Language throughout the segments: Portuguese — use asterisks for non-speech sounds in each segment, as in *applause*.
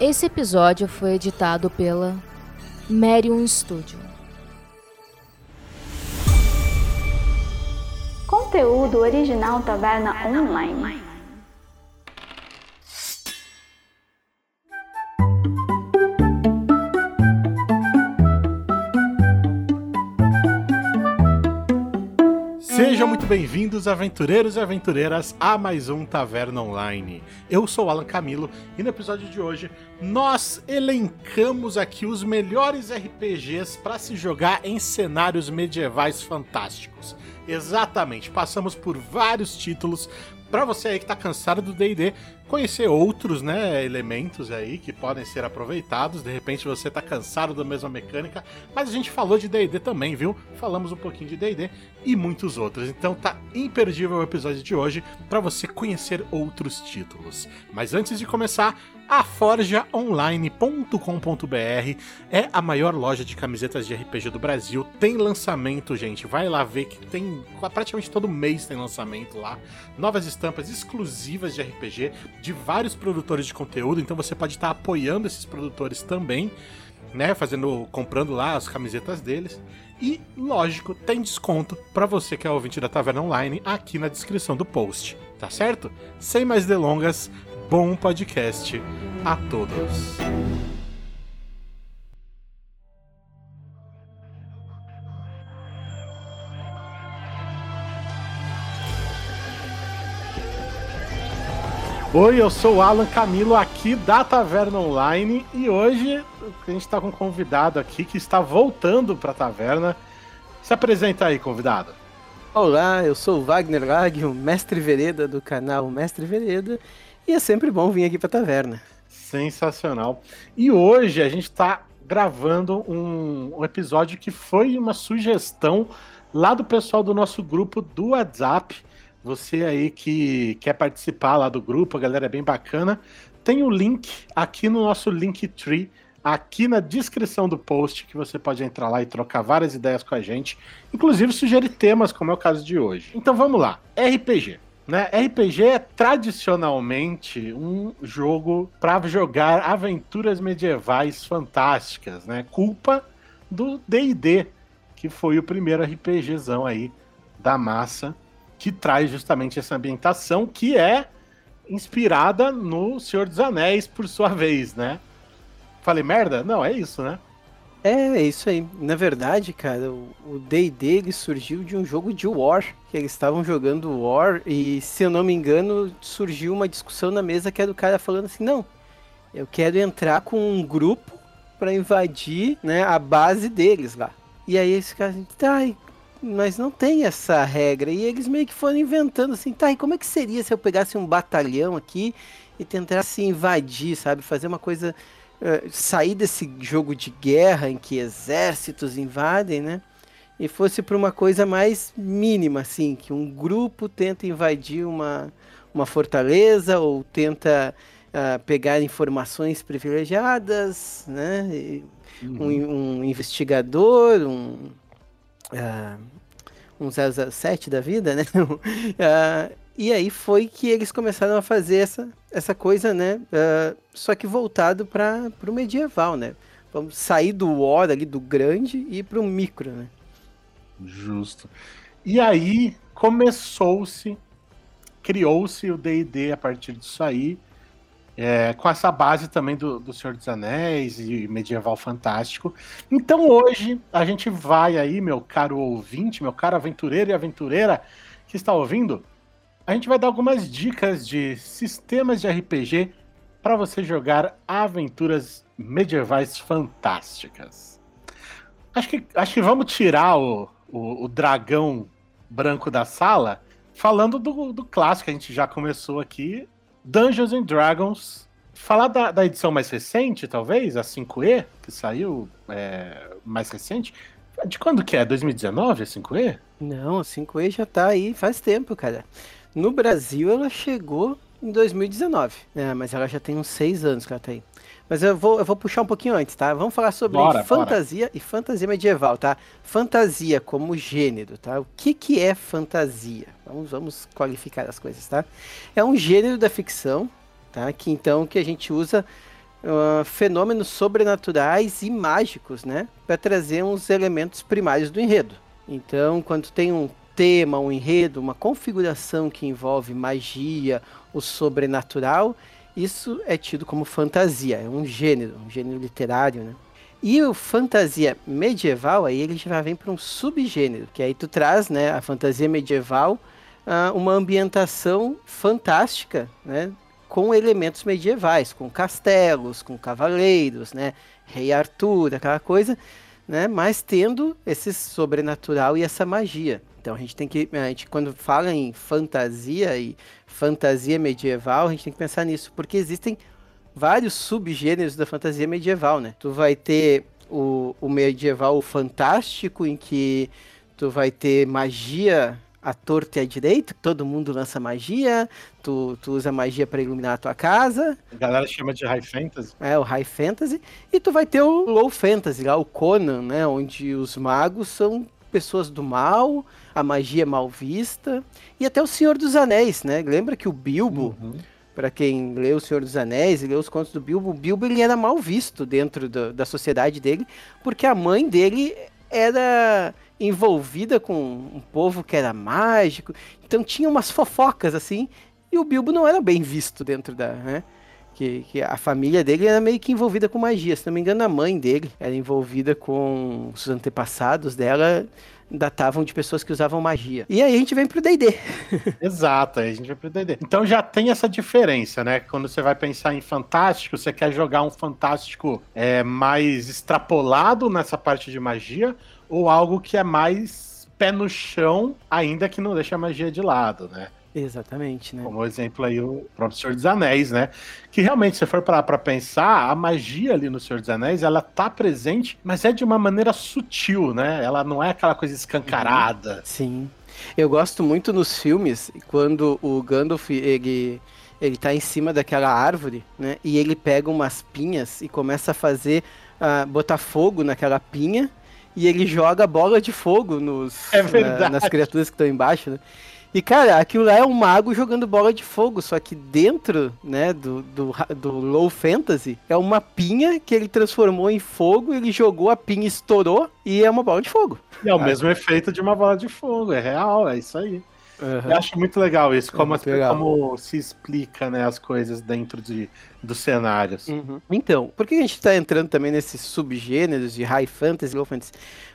Esse episódio foi editado pela Merium Studio. Conteúdo original Taverna Online. Bem-vindos, aventureiros e aventureiras, a mais um Taverna Online. Eu sou Alan Camilo e no episódio de hoje nós elencamos aqui os melhores RPGs para se jogar em cenários medievais fantásticos. Exatamente, passamos por vários títulos para você aí que tá cansado do D&D, conhecer outros, né, elementos aí que podem ser aproveitados. De repente você tá cansado da mesma mecânica, mas a gente falou de D&D também, viu? Falamos um pouquinho de D&D e muitos outros. Então tá imperdível o episódio de hoje para você conhecer outros títulos. Mas antes de começar, a forjaonline.com.br é a maior loja de camisetas de RPG do Brasil. Tem lançamento, gente. Vai lá ver que tem praticamente todo mês tem lançamento lá. Novas estampas exclusivas de RPG de vários produtores de conteúdo, então você pode estar apoiando esses produtores também, né, fazendo comprando lá as camisetas deles. E, lógico, tem desconto para você que é ouvinte da Taverna Online aqui na descrição do post, tá certo? Sem mais delongas, bom podcast a todos. Oi, eu sou o Alan Camilo aqui da Taverna Online e hoje a gente está com um convidado aqui que está voltando para a taverna. Se apresenta aí, convidado. Olá, eu sou o Wagner Lag, o mestre vereda do canal Mestre Vereda, e é sempre bom vir aqui para a taverna. Sensacional. E hoje a gente está gravando um, um episódio que foi uma sugestão lá do pessoal do nosso grupo do WhatsApp você aí que quer participar lá do grupo, a galera é bem bacana. Tem o link aqui no nosso Linktree, aqui na descrição do post, que você pode entrar lá e trocar várias ideias com a gente, inclusive sugerir temas, como é o caso de hoje. Então vamos lá, RPG. Né? RPG é tradicionalmente um jogo para jogar aventuras medievais fantásticas, né? Culpa do D&D, que foi o primeiro RPGzão aí da massa que traz justamente essa ambientação que é inspirada no Senhor dos Anéis, por sua vez, né? Falei merda? Não, é isso, né? É, é isso aí. Na verdade, cara, o D&D surgiu de um jogo de War, que eles estavam jogando War e, se eu não me engano, surgiu uma discussão na mesa que era do cara falando assim, não, eu quero entrar com um grupo para invadir, né, a base deles lá. E aí esse cara, tá, mas não tem essa regra. E eles meio que foram inventando assim, tá, e como é que seria se eu pegasse um batalhão aqui e tentasse invadir, sabe? Fazer uma coisa. Uh, sair desse jogo de guerra em que exércitos invadem, né? E fosse para uma coisa mais mínima, assim, que um grupo tenta invadir uma, uma fortaleza ou tenta uh, pegar informações privilegiadas, né? Uhum. um, um investigador, um uh, um 007 da vida, né? uh, *laughs* e aí foi que eles começaram a fazer essa, essa coisa, né? Uh, só que voltado para o medieval, né? Vamos sair do War ali, do grande, e ir para o micro, né? Justo. E aí começou-se, criou-se o D&D a partir disso aí, é, com essa base também do, do Senhor dos Anéis e medieval fantástico. Então hoje a gente vai aí, meu caro ouvinte, meu caro aventureiro e aventureira que está ouvindo, a gente vai dar algumas dicas de sistemas de RPG para você jogar aventuras medievais fantásticas. Acho que, acho que vamos tirar o, o, o dragão branco da sala falando do, do clássico que a gente já começou aqui, Dungeons and Dragons. Falar da, da edição mais recente, talvez, a 5E, que saiu é, mais recente. De quando que é? 2019 a 5E? Não, a 5E já tá aí faz tempo, cara. No Brasil ela chegou em 2019, né? Mas ela já tem uns seis anos que ela tá aí. Mas eu vou, eu vou puxar um pouquinho antes, tá? Vamos falar sobre bora, fantasia bora. e fantasia medieval, tá? Fantasia como gênero, tá? O que, que é fantasia? Vamos, vamos qualificar as coisas, tá? É um gênero da ficção, tá? Que então que a gente usa uh, fenômenos sobrenaturais e mágicos, né? Para trazer uns elementos primários do enredo. Então, quando tem um tema, um enredo, uma configuração que envolve magia, o sobrenatural, isso é tido como fantasia, é um gênero, um gênero literário, né? E o fantasia medieval, aí ele já vem para um subgênero, que aí tu traz, né, a fantasia medieval, uh, uma ambientação fantástica, né, com elementos medievais, com castelos, com cavaleiros, né, rei Arthur, aquela coisa, né, mas tendo esse sobrenatural e essa magia. Então a gente tem que, a gente quando fala em fantasia e fantasia medieval, a gente tem que pensar nisso, porque existem vários subgêneros da fantasia medieval, né? Tu vai ter o, o medieval fantástico, em que tu vai ter magia à torta e à direita, todo mundo lança magia, tu, tu usa magia para iluminar a tua casa. A galera chama de high fantasy. É, o high fantasy. E tu vai ter o low fantasy, lá, o Conan, né? Onde os magos são pessoas do mal, a magia mal vista. E até o Senhor dos Anéis, né? Lembra que o Bilbo... Uhum para quem leu O Senhor dos Anéis e leu os contos do Bilbo, o Bilbo ele era mal visto dentro do, da sociedade dele, porque a mãe dele era envolvida com um povo que era mágico, então tinha umas fofocas assim, e o Bilbo não era bem visto dentro da, né? Que, que, a família dele era meio que envolvida com magia. Se não me engano, a mãe dele era envolvida com os antepassados dela datavam de pessoas que usavam magia. E aí a gente vem pro D&D. *laughs* Exato, aí a gente vem pro D&D. Então já tem essa diferença, né? Quando você vai pensar em fantástico, você quer jogar um fantástico é, mais extrapolado nessa parte de magia ou algo que é mais pé no chão, ainda que não deixe a magia de lado, né? Exatamente, né? Como exemplo aí o próprio Senhor dos Anéis, né? Que realmente, se for parar pra pensar, a magia ali no Senhor dos Anéis, ela tá presente, mas é de uma maneira sutil, né? Ela não é aquela coisa escancarada. Sim. Eu gosto muito nos filmes, quando o Gandalf, ele, ele tá em cima daquela árvore, né? E ele pega umas pinhas e começa a fazer, uh, botar fogo naquela pinha, e ele joga bola de fogo nos, é na, nas criaturas que estão embaixo, né? E, cara, aquilo lá é um mago jogando bola de fogo, só que dentro, né, do, do, do Low Fantasy, é uma pinha que ele transformou em fogo, ele jogou a pinha, estourou e é uma bola de fogo. E é o ah. mesmo efeito de uma bola de fogo, é real, é isso aí. Uhum. Eu acho muito legal isso, como, é legal. como se explica né, as coisas dentro de, dos cenários. Uhum. Então, por que a gente está entrando também nesses subgêneros de high fantasy, low fantasy?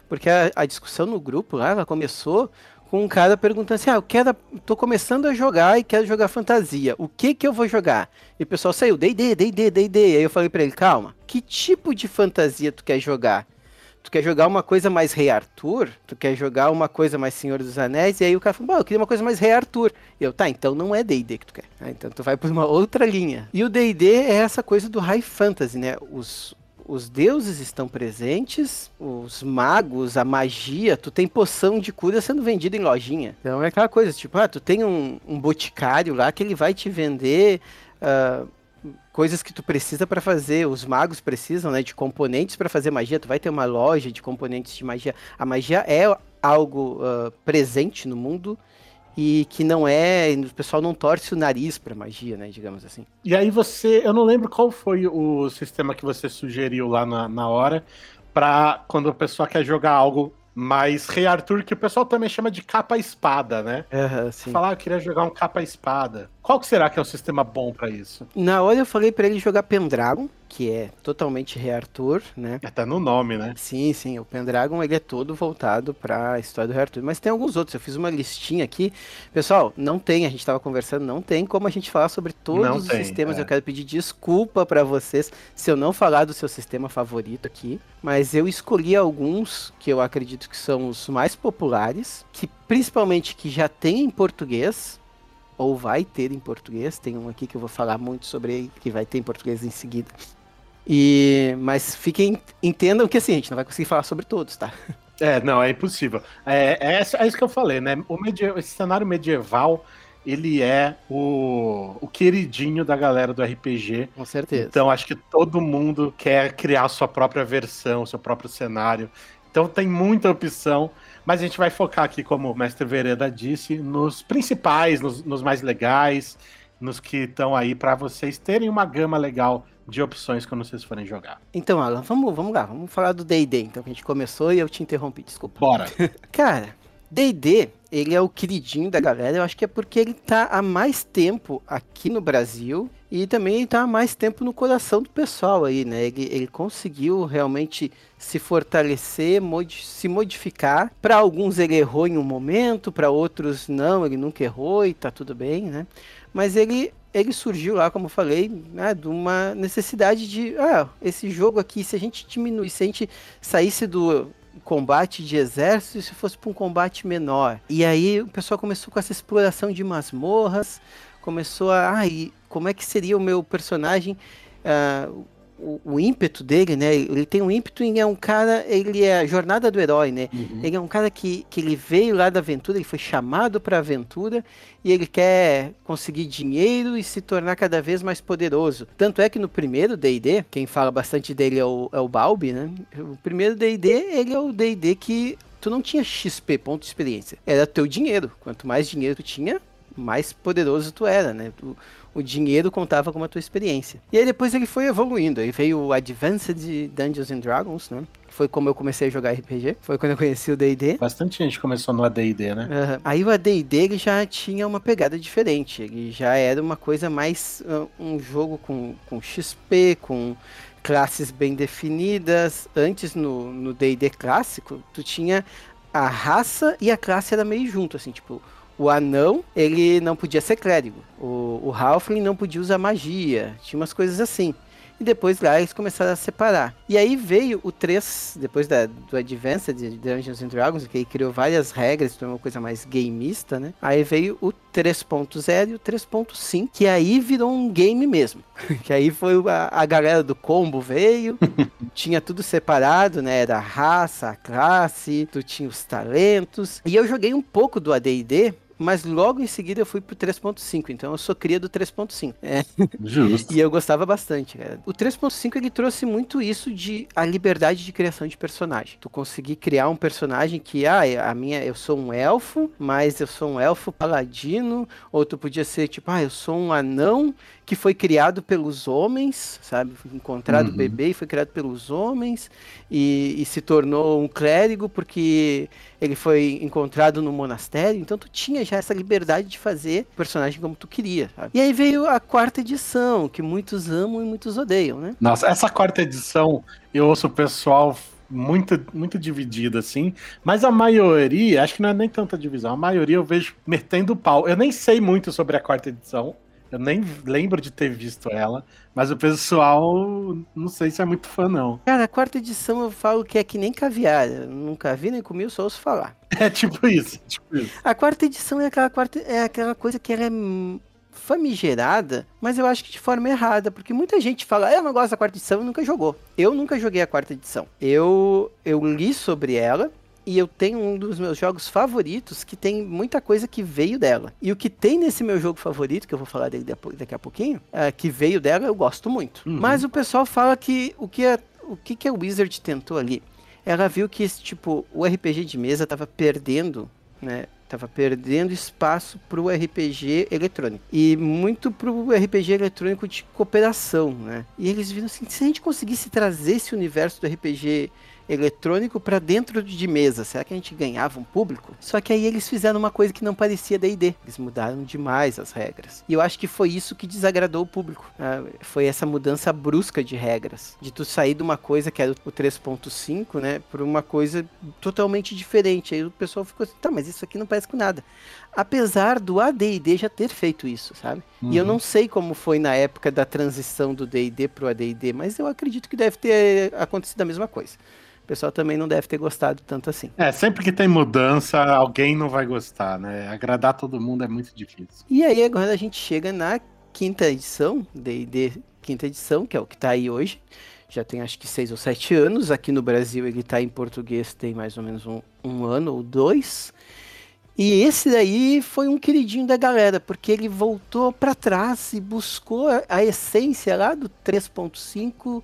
Porque a, a discussão no grupo lá, ela começou com um cara perguntando assim: ah, eu quero, tô começando a jogar e quero jogar fantasia. O que que eu vou jogar? E o pessoal saiu, D&D, D&D, D&D. Aí eu falei para ele, calma, que tipo de fantasia tu quer jogar? Tu quer jogar uma coisa mais Rei Arthur? Tu quer jogar uma coisa mais Senhor dos Anéis? E aí o cara falou, eu queria uma coisa mais Rei Arthur. E eu, tá, então não é D&D que tu quer. Ah, então tu vai por uma outra linha. E o D&D é essa coisa do High Fantasy, né? Os, os deuses estão presentes, os magos, a magia, tu tem poção de cura sendo vendida em lojinha. Então é aquela coisa, tipo, ah, tu tem um, um boticário lá que ele vai te vender uh, coisas que tu precisa para fazer. Os magos precisam, né, de componentes para fazer magia. Tu vai ter uma loja de componentes de magia. A magia é algo uh, presente no mundo e que não é. O pessoal não torce o nariz pra magia, né? Digamos assim. E aí você. Eu não lembro qual foi o sistema que você sugeriu lá na, na hora, pra quando a pessoa quer jogar algo mais Rei Arthur, que o pessoal também chama de capa-espada, né? Uhum. Falar, ah, eu queria jogar um capa-espada. Qual que será que é o sistema bom para isso? Na hora eu falei para ele jogar Pendragon, que é totalmente Rei Arthur, né? Até tá no nome, né? Sim, sim. O Pendragon ele é todo voltado para a história do Arthur. Mas tem alguns outros. Eu fiz uma listinha aqui. Pessoal, não tem. A gente estava conversando. Não tem como a gente falar sobre todos não os tem, sistemas. É. Eu quero pedir desculpa para vocês se eu não falar do seu sistema favorito aqui. Mas eu escolhi alguns que eu acredito que são os mais populares, que principalmente que já tem em português ou vai ter em português. Tem um aqui que eu vou falar muito sobre que vai ter em português em seguida. E, mas fiquem, entendam que assim, a gente não vai conseguir falar sobre todos, tá? É, não, é impossível. É, é, é isso que eu falei, né? O medieval, esse cenário medieval, ele é o, o queridinho da galera do RPG. Com certeza. Então acho que todo mundo quer criar sua própria versão, seu próprio cenário. Então tem muita opção. Mas a gente vai focar aqui, como o mestre Vereda disse, nos principais, nos, nos mais legais, nos que estão aí para vocês terem uma gama legal de opções quando vocês forem jogar. Então, Alan, vamos, vamos lá, vamos falar do D&D, então, que a gente começou e eu te interrompi, desculpa. Bora! *laughs* Cara, D&D, ele é o queridinho da galera, eu acho que é porque ele tá há mais tempo aqui no Brasil e também tá há mais tempo no coração do pessoal aí, né? Ele, ele conseguiu realmente se fortalecer, modi se modificar. Para alguns ele errou em um momento, para outros não, ele nunca errou e tá tudo bem, né? Mas ele ele surgiu lá, como eu falei, né, de uma necessidade de, ah, esse jogo aqui, se a gente diminuir, se a gente saísse do combate de exército se fosse para um combate menor. E aí o pessoal começou com essa exploração de masmorras, começou a, ah, e como é que seria o meu personagem? Uh, o, o, ímpeto dele, né? Ele tem um ímpeto e é um cara, ele é a jornada do herói, né? Uhum. Ele é um cara que, que ele veio lá da aventura, ele foi chamado para a aventura e ele quer conseguir dinheiro e se tornar cada vez mais poderoso. Tanto é que no primeiro D&D, quem fala bastante dele é o, é o Balbi, né? O primeiro D&D, ele é o D&D que tu não tinha XP, ponto de experiência. Era teu dinheiro. Quanto mais dinheiro tu tinha, mais poderoso tu era, né? Tu, o dinheiro contava com a tua experiência. E aí depois ele foi evoluindo. Aí veio o Advanced Dungeons and Dragons, né? Foi como eu comecei a jogar RPG. Foi quando eu conheci o D&D. Bastante gente começou no AD&D, né? Uhum. Aí o AD&D ele já tinha uma pegada diferente. Ele já era uma coisa mais... Uh, um jogo com, com XP, com classes bem definidas. Antes, no D&D clássico, tu tinha a raça e a classe era meio junto, assim, tipo o anão, ele não podia ser clérigo. O, o Halfling não podia usar magia. Tinha umas coisas assim. E depois lá eles começaram a separar. E aí veio o 3, depois da, do Advanced de Dungeons and Dragons, que ele criou várias regras, tornou uma coisa mais gameista, né? Aí veio o 3.0 e o 3.5, que aí virou um game mesmo. *laughs* que aí foi a, a galera do combo veio, *laughs* tinha tudo separado, né? Era a raça, a classe, tu tinha os talentos. E eu joguei um pouco do AD&D, mas logo em seguida eu fui pro 3.5, então eu sou cria do 3.5. É. Justo. *laughs* e eu gostava bastante, cara. O 3.5 ele trouxe muito isso de a liberdade de criação de personagem. Tu conseguir criar um personagem que, ah, a minha, eu sou um elfo, mas eu sou um elfo paladino, ou tu podia ser tipo, ah, eu sou um anão que foi criado pelos homens, sabe? Encontrado uhum. bebê e foi criado pelos homens e, e, se tornou um clérigo porque ele foi encontrado no monastério. Então tu tinha já essa liberdade de fazer o personagem como tu queria. Sabe? E aí veio a quarta edição, que muitos amam e muitos odeiam, né? Nossa, essa quarta edição eu ouço o pessoal muito, muito dividida, assim. Mas a maioria, acho que não é nem tanta divisão, a maioria eu vejo metendo pau. Eu nem sei muito sobre a quarta edição. Eu nem lembro de ter visto ela, mas o pessoal não sei se é muito fã, não. Cara, a quarta edição eu falo que é que nem caviar. Eu nunca vi nem comi, só ouço falar. *laughs* É tipo isso, tipo isso. A quarta edição é aquela, quarta, é aquela coisa que ela é famigerada, mas eu acho que de forma errada, porque muita gente fala, ah, eu não gosto da quarta edição e nunca jogou. Eu nunca joguei a quarta edição. Eu, eu li sobre ela, e eu tenho um dos meus jogos favoritos que tem muita coisa que veio dela. E o que tem nesse meu jogo favorito, que eu vou falar dele daqui a pouquinho, é, que veio dela, eu gosto muito. Uhum. Mas o pessoal fala que o que, é, o que, que a Wizard tentou ali? Ela viu que tipo, o RPG de mesa estava perdendo, né? Tava perdendo espaço para o RPG eletrônico. E muito para o RPG eletrônico de cooperação, né? E eles viram assim, se a gente conseguisse trazer esse universo do RPG eletrônico para dentro de mesa. Será que a gente ganhava um público? Só que aí eles fizeram uma coisa que não parecia D&D. Eles mudaram demais as regras. E eu acho que foi isso que desagradou o público. Ah, foi essa mudança brusca de regras. De tu sair de uma coisa que era o 3.5, né, para uma coisa totalmente diferente. Aí o pessoal ficou assim, tá, mas isso aqui não parece com nada. Apesar do AD&D já ter feito isso, sabe? Uhum. E eu uhum. não sei como foi na época da transição do D&D pro AD&D, mas eu acredito que deve ter acontecido a mesma coisa o pessoal também não deve ter gostado tanto assim. É, sempre que tem mudança, alguém não vai gostar, né? Agradar todo mundo é muito difícil. E aí agora a gente chega na quinta edição, D&D quinta edição, que é o que tá aí hoje. Já tem acho que seis ou sete anos. Aqui no Brasil ele tá em português tem mais ou menos um, um ano ou dois. E esse daí foi um queridinho da galera, porque ele voltou para trás e buscou a, essência lá do 3.5,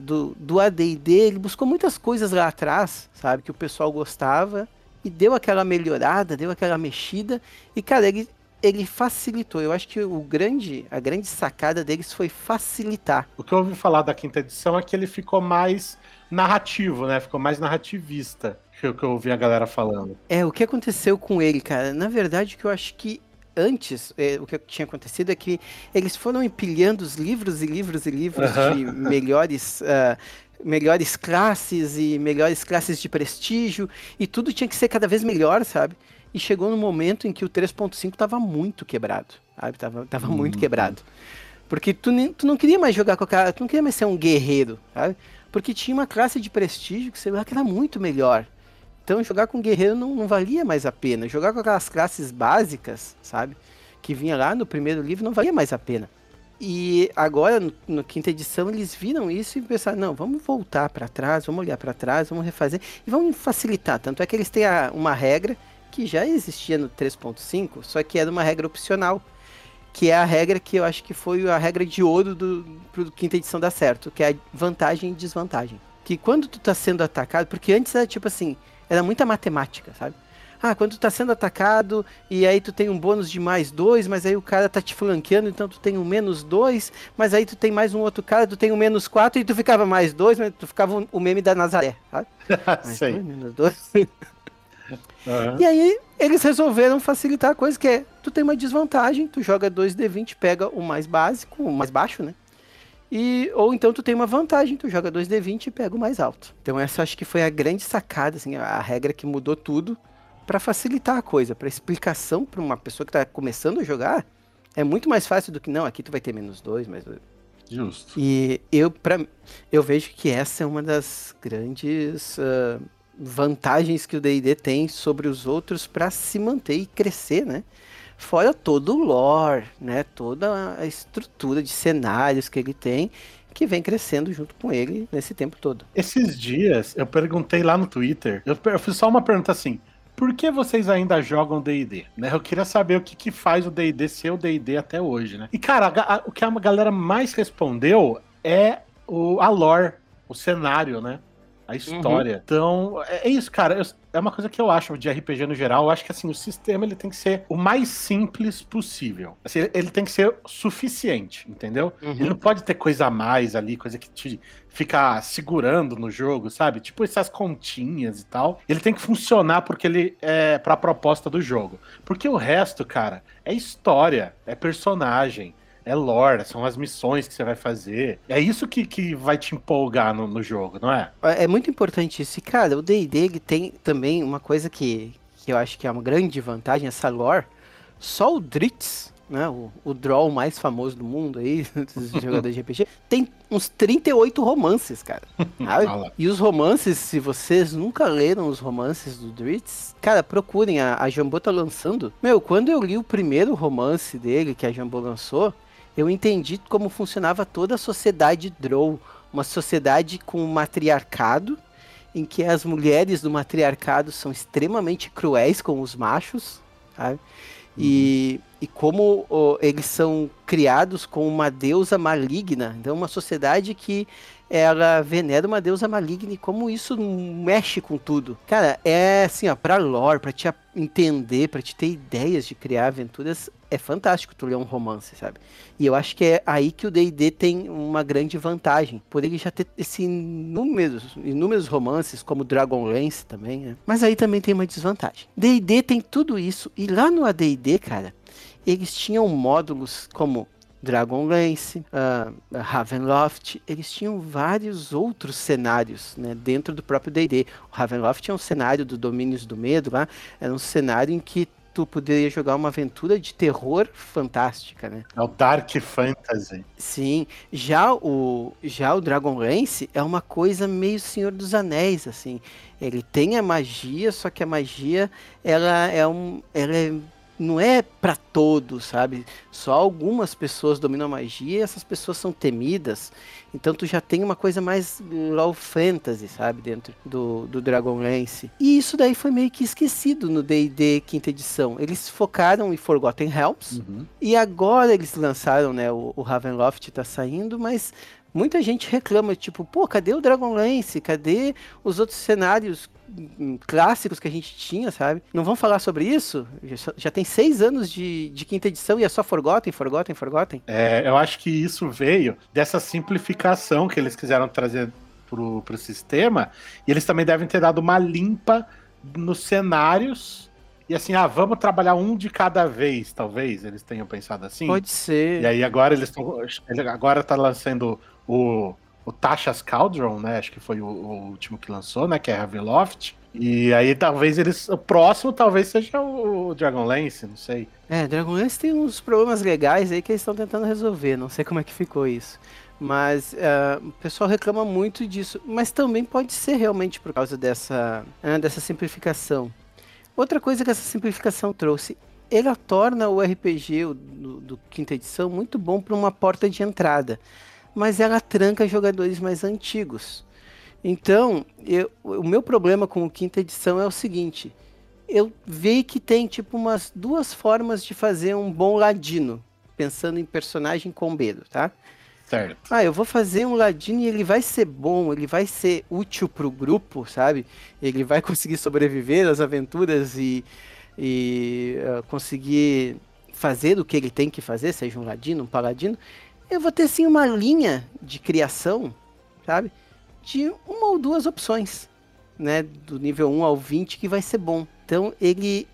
do, do AD&D, ele buscou muitas coisas lá atrás, sabe, que o pessoal gostava, e deu aquela melhorada, deu aquela mexida, e cara, ele, ele facilitou. Eu acho que o grande, a grande sacada deles foi facilitar. O que eu ouvi falar da quinta edição é que ele ficou mais narrativo, né? Ficou mais narrativista, que eu, que eu ouvi a galera falando. É, o que aconteceu com ele, cara? Na verdade, o que eu acho que antes, é, o que tinha acontecido é que eles foram empilhando os livros e livros e livros de *laughs* melhores. ah, melhores classes e melhores classes de prestígio e tudo tinha que ser cada vez melhor, sabe? E chegou no momento em que o 3.5 tava muito quebrado, sabe? Tava, tava muito quebrado. Porque tu, nem- tu não queria mais jogar com aquela. Tu não queria mais ser um guerreiro, sabe? Porque tinha uma classe de prestígio que, sei lá, que era muito melhor. Então jogar com guerreiro não, não valia mais a pena. Jogar com aquelas classes básicas, sabe? Que vinha lá no primeiro livro não valia mais a pena. E agora, no, no quinta edição, eles viram isso e pensaram, não, vamos voltar para trás, vamos olhar para trás, vamos refazer e vamos facilitar. Tanto é que eles têm a- uma regra que já existia no 3.5, só que era uma regra opcional, que é a regra que eu acho que foi a regra de ouro do quinta edição dar certo, que é a vantagem e desvantagem. Que quando tu tá sendo atacado, porque antes era tipo assim, era muita matemática, sabe? Ah, quando tu tá sendo atacado e aí tu tem um bônus de mais dois, mas aí o cara tá te flanqueando, então tu tem um menos dois, mas aí tu tem mais um outro cara, tu tem um menos quatro e tu ficava mais dois, mas tu ficava o meme da Nazaré, sabe? *laughs* Mais Sei. dois, menos dois. *laughs* Aham. E aí eles resolveram facilitar a coisa, que é, tu tem uma desvantagem, tu joga 2D20, pega o mais básico, o mais baixo, né? E, ou então tu tem uma vantagem, tu joga 2D20 e pega o mais alto. Então essa acho que foi a grande sacada, assim, a regra que mudou tudo para facilitar a coisa, para explicação para uma pessoa que tá começando a jogar, é muito mais fácil do que não, aqui tu vai ter menos dois, mais dois. Justo. E eu, pra, eu vejo que essa é uma das grandes ah, vantagens que o D&D tem sobre os outros para se manter e crescer, né? Fora todo o lore, né? Toda a estrutura de cenários que ele tem, que vem crescendo junto com ele nesse tempo todo. Esses dias eu perguntei lá no Twitter, eu, eu fiz só uma pergunta assim. Por que vocês ainda jogam D&D? Né? Eu queria saber o que, que faz o D&D ser o D&D até hoje, né? E cara, a a- o que a galera mais respondeu é o, a lore, o cenário, né? A história. Então, é é isso, cara. Eu- é uma coisa que eu acho de RPG no geral. Eu acho que assim, o sistema ele tem que ser o mais simples possível. Assim, ele- ele tem que ser suficiente, entendeu? Ele não pode ter coisa a mais ali, coisa que te fica segurando no jogo, sabe? Tipo essas continhas e tal. Ele tem que funcionar porque ele é pra proposta do jogo. Porque o resto, cara, é história, é personagem. É lore, são as missões que você vai fazer. É isso que, que vai te empolgar no, no jogo, não é? É é muito importante isso. E, cara, o D&D tem também uma coisa que, que eu acho que é uma grande vantagem, essa lore. Só o Dritz, né, o, o draw mais famoso do mundo aí, *laughs* dos jogadores de RPG, tem uns 38 romances, cara. *laughs* E os romances, se vocês nunca leram os romances do Dritz, cara, procurem, a, a Jambô tá lançando. Meu, quando eu li o primeiro romance dele, que a Jambô lançou, eu entendi como funcionava toda a sociedade Drow. Uma sociedade com um matriarcado, em que as mulheres do matriarcado são extremamente cruéis com os machos, sabe? E, e como ó, eles são criados com uma deusa maligna. Então, uma sociedade que ela venera uma deusa maligna e como isso mexe com tudo. Cara, é assim, ó, pra lore, pra te entender, pra te ter ideias de criar aventuras, é fantástico tu ler um romance, sabe? E eu acho que é aí que o D&D tem uma grande vantagem, por ele já ter esse inúmeros, inúmeros romances, como Dragonlance também, né? Mas aí também tem uma desvantagem. D&D tem tudo isso, e lá no AD&D, cara, eles tinham módulos como Dragonlance, ah, Ravenloft, eles tinham vários outros cenários né, dentro do próprio D&D. O Ravenloft é um cenário do Domínios do Medo lá, era um cenário em que tu poderia jogar uma aventura de terror fantástica, né? É o Dark Fantasy. Sim, já o já o Dragonlance é uma coisa meio Senhor dos Anéis, assim. Ele tem a magia, só que a magia ela é um ela é- não é pra todos, sabe? Só algumas pessoas dominam a magia e essas pessoas são temidas. Então tu já tem uma coisa mais low fantasy, sabe, dentro do, do Dragonlance. E isso daí foi meio que esquecido no D&D quinta edição. Eles focaram em Forgotten Realms, Uhum. e agora eles lançaram, né? O, o Ravenloft tá saindo, mas muita gente reclama, tipo, pô, cadê o Dragonlance? Cadê os outros cenários hum, clássicos que a gente tinha, sabe? Não vamos falar sobre isso? Já, já tem seis anos de, de quinta edição e é só Forgotten, Forgotten, Forgotten. É, eu acho que isso veio dessa simplificação que eles quiseram trazer pro, pro sistema, e eles também devem ter dado uma limpa nos cenários e assim, ah, vamos trabalhar um de cada vez, talvez, eles tenham pensado assim. Pode ser. E aí agora eles estão. Agora tá lançando o, o Tasha's Cauldron, né? Acho que foi o, o último que lançou, né? Que é Ravenloft. E aí talvez eles. O próximo talvez seja o Dragonlance, não sei. É, Dragonlance tem uns problemas legais aí que eles estão tentando resolver. Não sei como é que ficou isso. Mas uh, o pessoal reclama muito disso. Mas também pode ser realmente por causa dessa, uh, dessa simplificação. Outra coisa que essa simplificação trouxe, ela torna o RPG do, do quinta edição muito bom para uma porta de entrada, mas ela tranca jogadores mais antigos. Então, eu, o meu problema com o quinta edição é o seguinte: eu vi que tem tipo umas duas formas de fazer um bom ladino, pensando em personagem com medo, tá? Certo. Ah, eu vou fazer um ladino e ele vai ser bom, ele vai ser útil pro grupo, sabe? Ele vai *laughs* conseguir sobreviver às aventuras e, e uh, conseguir fazer o que ele tem que fazer, seja um ladino, um paladino. Eu vou ter sim uma linha de criação, sabe? De uma ou duas opções, né? Do nível 1 ao 20 que vai ser bom. Então ele,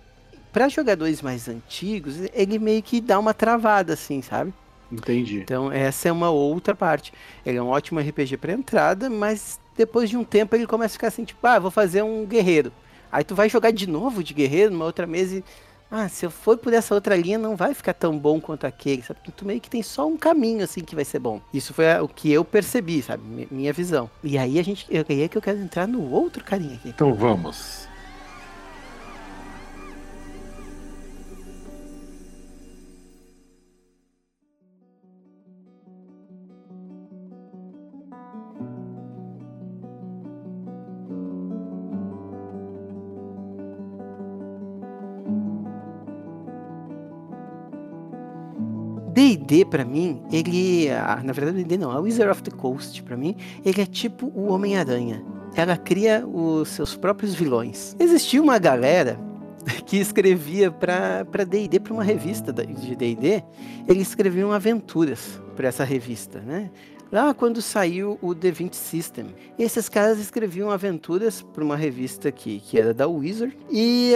para jogadores mais antigos, ele meio que dá uma travada, assim, sabe? Entendi. Então, essa é uma outra parte. Ele é um ótimo RPG para entrada, mas depois de um tempo ele começa a ficar assim, tipo, ah, vou fazer um guerreiro. Aí tu vai jogar de novo de guerreiro numa outra mesa e. Ah, se eu for por essa outra linha, não vai ficar tão bom quanto aquele, sabe? Tu meio que tem só um caminho, assim, que vai ser bom. Isso foi o que eu percebi, sabe? Minha visão. E aí a gente. Aí é que eu quero entrar no outro carinha aqui. Então vamos. D&D para mim, ele, na verdade D&D não, a Wizard of the Coast para mim, ele é tipo o Homem-Aranha. Ela cria os seus próprios vilões. Existia uma galera *laughs* que escrevia para D&D, para uma revista de D&D, eles escreviam aventuras para essa revista, né? Lá quando saiu o The 20 System, esses caras escreviam aventuras para uma revista que, que era da Wizard e,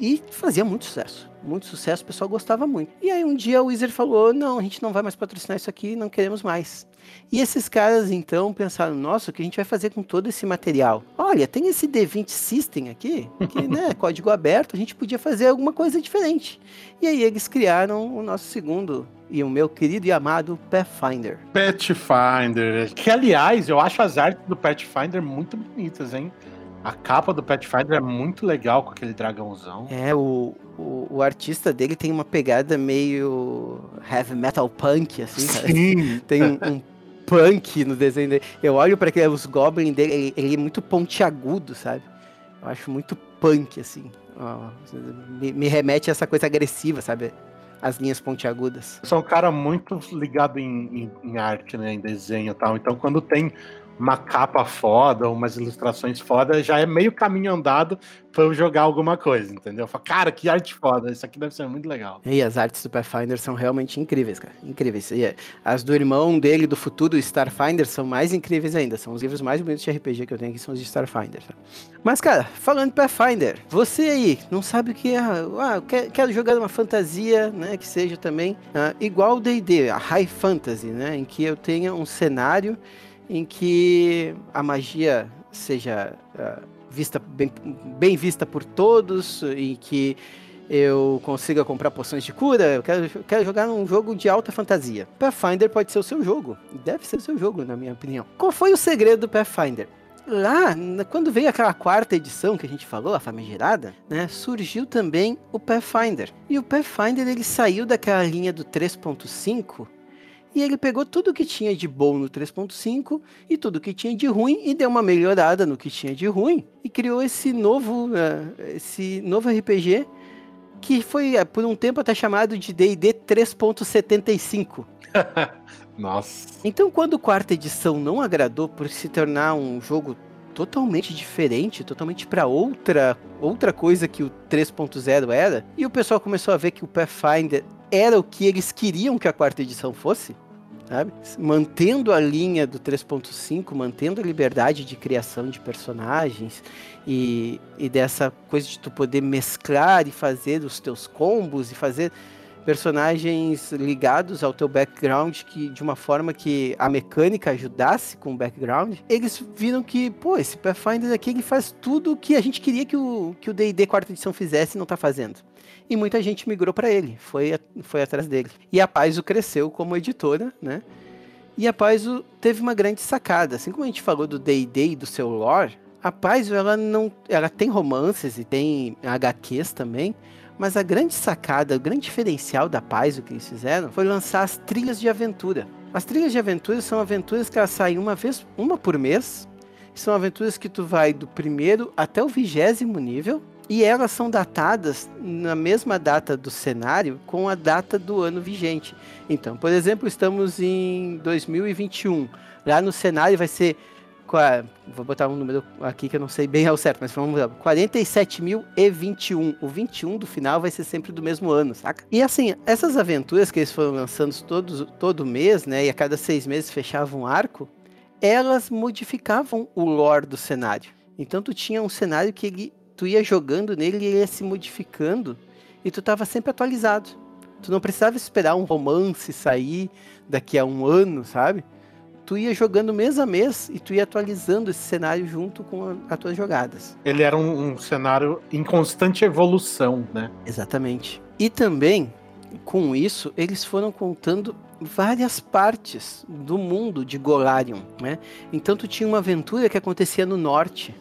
e fazia muito sucesso muito sucesso, o pessoal gostava muito. E aí um dia o Wizard falou: não, a gente não vai mais patrocinar isso aqui, não queremos mais. E esses caras então pensaram: nossa, o que a gente vai fazer com todo esse material? Olha, tem esse D20 System aqui, que né, *laughs* código aberto, a gente podia fazer alguma coisa diferente. E aí eles criaram o nosso segundo e o meu querido e amado Pathfinder. Pathfinder, que aliás, eu acho as artes do Pathfinder muito bonitas, hein? A capa do Pathfinder é muito legal com aquele dragãozão. É, o, o, o, artista dele tem uma pegada meio heavy metal punk, assim, cara. Sim. *laughs* Tem um, um punk no desenho dele. Eu olho para os goblins dele, ele, ele, é muito pontiagudo, sabe? Eu acho muito punk, assim. Me, me, remete a essa coisa agressiva, sabe? As linhas pontiagudas. Eu sou um cara muito ligado em, em, em arte, né? Em desenho e tal. Então, quando tem uma capa foda, umas ilustrações foda, já é meio caminho andado pra eu jogar alguma coisa, entendeu? Eu falo, cara, que arte foda, isso aqui deve ser muito legal. E as artes do Pathfinder são realmente incríveis, cara. Incríveis. E as do irmão dele, do futuro, Starfinder, são mais incríveis ainda. São os livros mais bonitos de RPG que eu tenho aqui, são os de Starfinder. Tá? Mas, cara, falando de Pathfinder, você aí, não sabe o que é. Ah, quero, quero jogar uma fantasia, né? Que seja também ah, igual o DD, a High Fantasy, né? Em que eu tenha um cenário em que a magia seja uh, vista bem, bem, vista por todos, e que eu consiga comprar poções de cura. Eu quero, quero jogar num jogo de alta fantasia. Pathfinder pode ser o seu jogo. Deve ser o seu jogo, na minha opinião. Qual foi o segredo do Pathfinder? Lá, quando veio aquela quarta edição que a gente falou, a famigerada, né, surgiu também o Pathfinder. E o Pathfinder ele saiu daquela linha do 3.5 e ele pegou tudo que tinha de bom no 3.5 e tudo que tinha de ruim e deu uma melhorada no que tinha de ruim e criou esse novo, uh, esse novo RPG que foi por um tempo até chamado de D&D 3.75. *laughs* Nossa. Então, quando quarta edição não agradou por se tornar um jogo totalmente diferente, totalmente para outra outra coisa que o 3.0 era, e o pessoal começou a ver que o Pathfinder era o que eles queriam que a quarta edição fosse, sabe? Mantendo a linha do 3.5, mantendo a liberdade de criação de personagens e, e dessa coisa de tu poder mesclar e fazer os teus combos e fazer personagens ligados ao teu background que de uma forma que a mecânica ajudasse com o background, eles viram que, pô, esse Pathfinder aqui ele faz tudo o que a gente queria que o que o D&D quarta edição fizesse e não tá fazendo. E muita gente migrou para ele, foi foi atrás dele. E a Paizo cresceu como editora, né? E a Paizo teve uma grande sacada, assim como a gente falou do D&D e do seu lore, a Paizo ela não, ela tem romances e tem HQs também, mas a grande sacada, o grande diferencial da Paz, o que eles fizeram, foi lançar as trilhas de aventura. As trilhas de aventura são aventuras que elas saem uma vez, uma por mês. São aventuras que tu vai do primeiro até o vigésimo nível. E elas são datadas na mesma data do cenário com a data do ano vigente. Então, por exemplo, estamos em 2021. Lá no cenário vai ser Vou botar um número aqui que eu não sei bem ao certo, mas vamos lá. 47.021. O 21 do final vai ser sempre do mesmo ano, saca? E assim, essas aventuras que eles foram lançando todos, todo mês, né? E a cada seis meses fechavam um arco, elas modificavam o lore do cenário. Então tu tinha um cenário que ele, tu ia jogando nele e ele ia se modificando e tu tava sempre atualizado. Tu não precisava esperar um romance sair daqui a um ano, sabe? tu ia jogando mês a mês e tu ia atualizando esse cenário junto com as tuas jogadas. Ele era um, um cenário em constante evolução, né? Exatamente. E também, com isso, eles foram contando várias partes do mundo de Golarion, né? Então tu tinha uma aventura que acontecia no norte,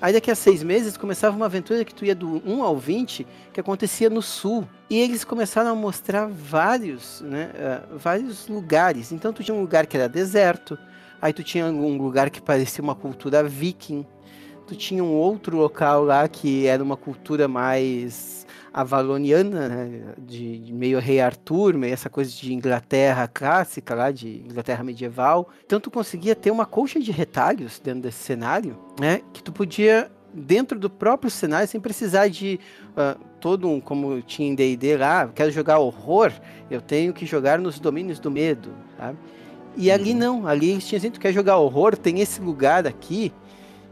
Aí daqui a seis meses começava uma aventura que tu ia do 1 ao 20, que acontecia no sul. E eles começaram a mostrar vários, né, uh, vários lugares. Então tu tinha um lugar que era deserto, aí tu tinha um lugar que parecia uma cultura viking, tu tinha um outro local lá que era uma cultura mais avaloniana, né, de, de, meio rei Arthur, meio essa coisa de Inglaterra clássica lá, de Inglaterra medieval. Então tu conseguia ter uma colcha de retalhos dentro desse cenário, né, que tu podia dentro do próprio cenário sem precisar de uh, todo um como tinha em D&D lá, quero jogar horror, eu tenho que jogar nos domínios do medo, sabe? E ali uhum. não, ali tinha assim, tu quer jogar horror, tem esse lugar aqui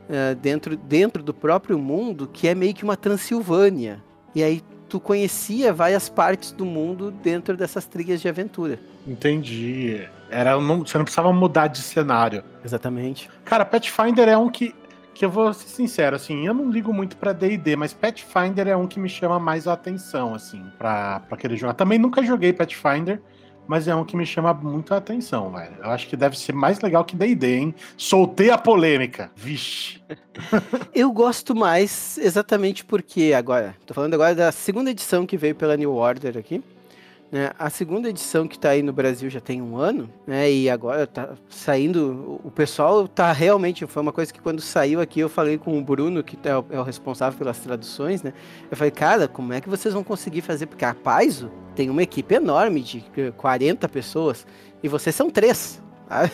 uh, dentro, dentro do próprio mundo que é meio que uma Transilvânia. E aí tu conhecia várias partes do mundo dentro dessas trilhas de aventura. Entendi. Era, não, você não precisava mudar de cenário. Exatamente. Cara, Pathfinder é um que, que eu vou ser sincero, assim, eu não ligo muito pra D&D, mas Pathfinder é um que me chama mais a atenção, assim, pra, pra querer jogar. Também nunca joguei Pathfinder, mas é um que me chama muito a atenção, velho. Eu acho que deve ser mais legal que D&D, hein? Soltei a polêmica. Vixe. *laughs* eu gosto mais exatamente porque agora, tô falando agora da segunda edição que veio pela New Order aqui. Né? A segunda edição que está aí no Brasil já tem um ano, né? E agora está saindo. O pessoal está realmente. Foi uma coisa que quando saiu aqui eu falei com o Bruno, que é o, é o responsável pelas traduções, né? Eu falei, cara, como é que vocês vão conseguir fazer? Porque a Paizo tem uma equipe enorme de 40 pessoas e vocês são três. Sabe?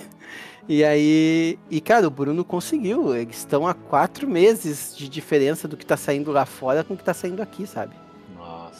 E aí, e cara, o Bruno conseguiu. Eles estão há quatro meses de diferença do que está saindo lá fora com o que está saindo aqui, sabe?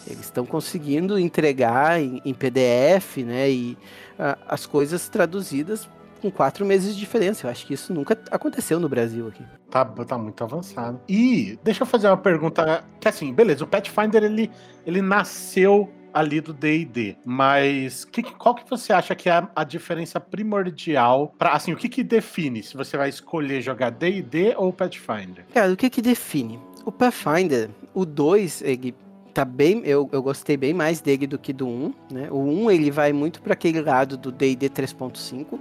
Eles estão conseguindo entregar em, em, PDF, né? E a, as coisas traduzidas com quatro meses de diferença. Eu acho que isso nunca aconteceu no Brasil aqui. Tá, tá muito avançado. E deixa eu fazer uma pergunta que assim, beleza, o Pathfinder ele, ele nasceu ali do D&D, mas que, qual que você acha que é a, a diferença primordial para assim, o que que define se você vai escolher jogar D&D ou Pathfinder? Cara, o que que define? O Pathfinder, o 2, ele tá bem, eu, eu gostei bem mais dele do que do 1, né? O 1 ele vai muito para aquele lado do D&D 3.5.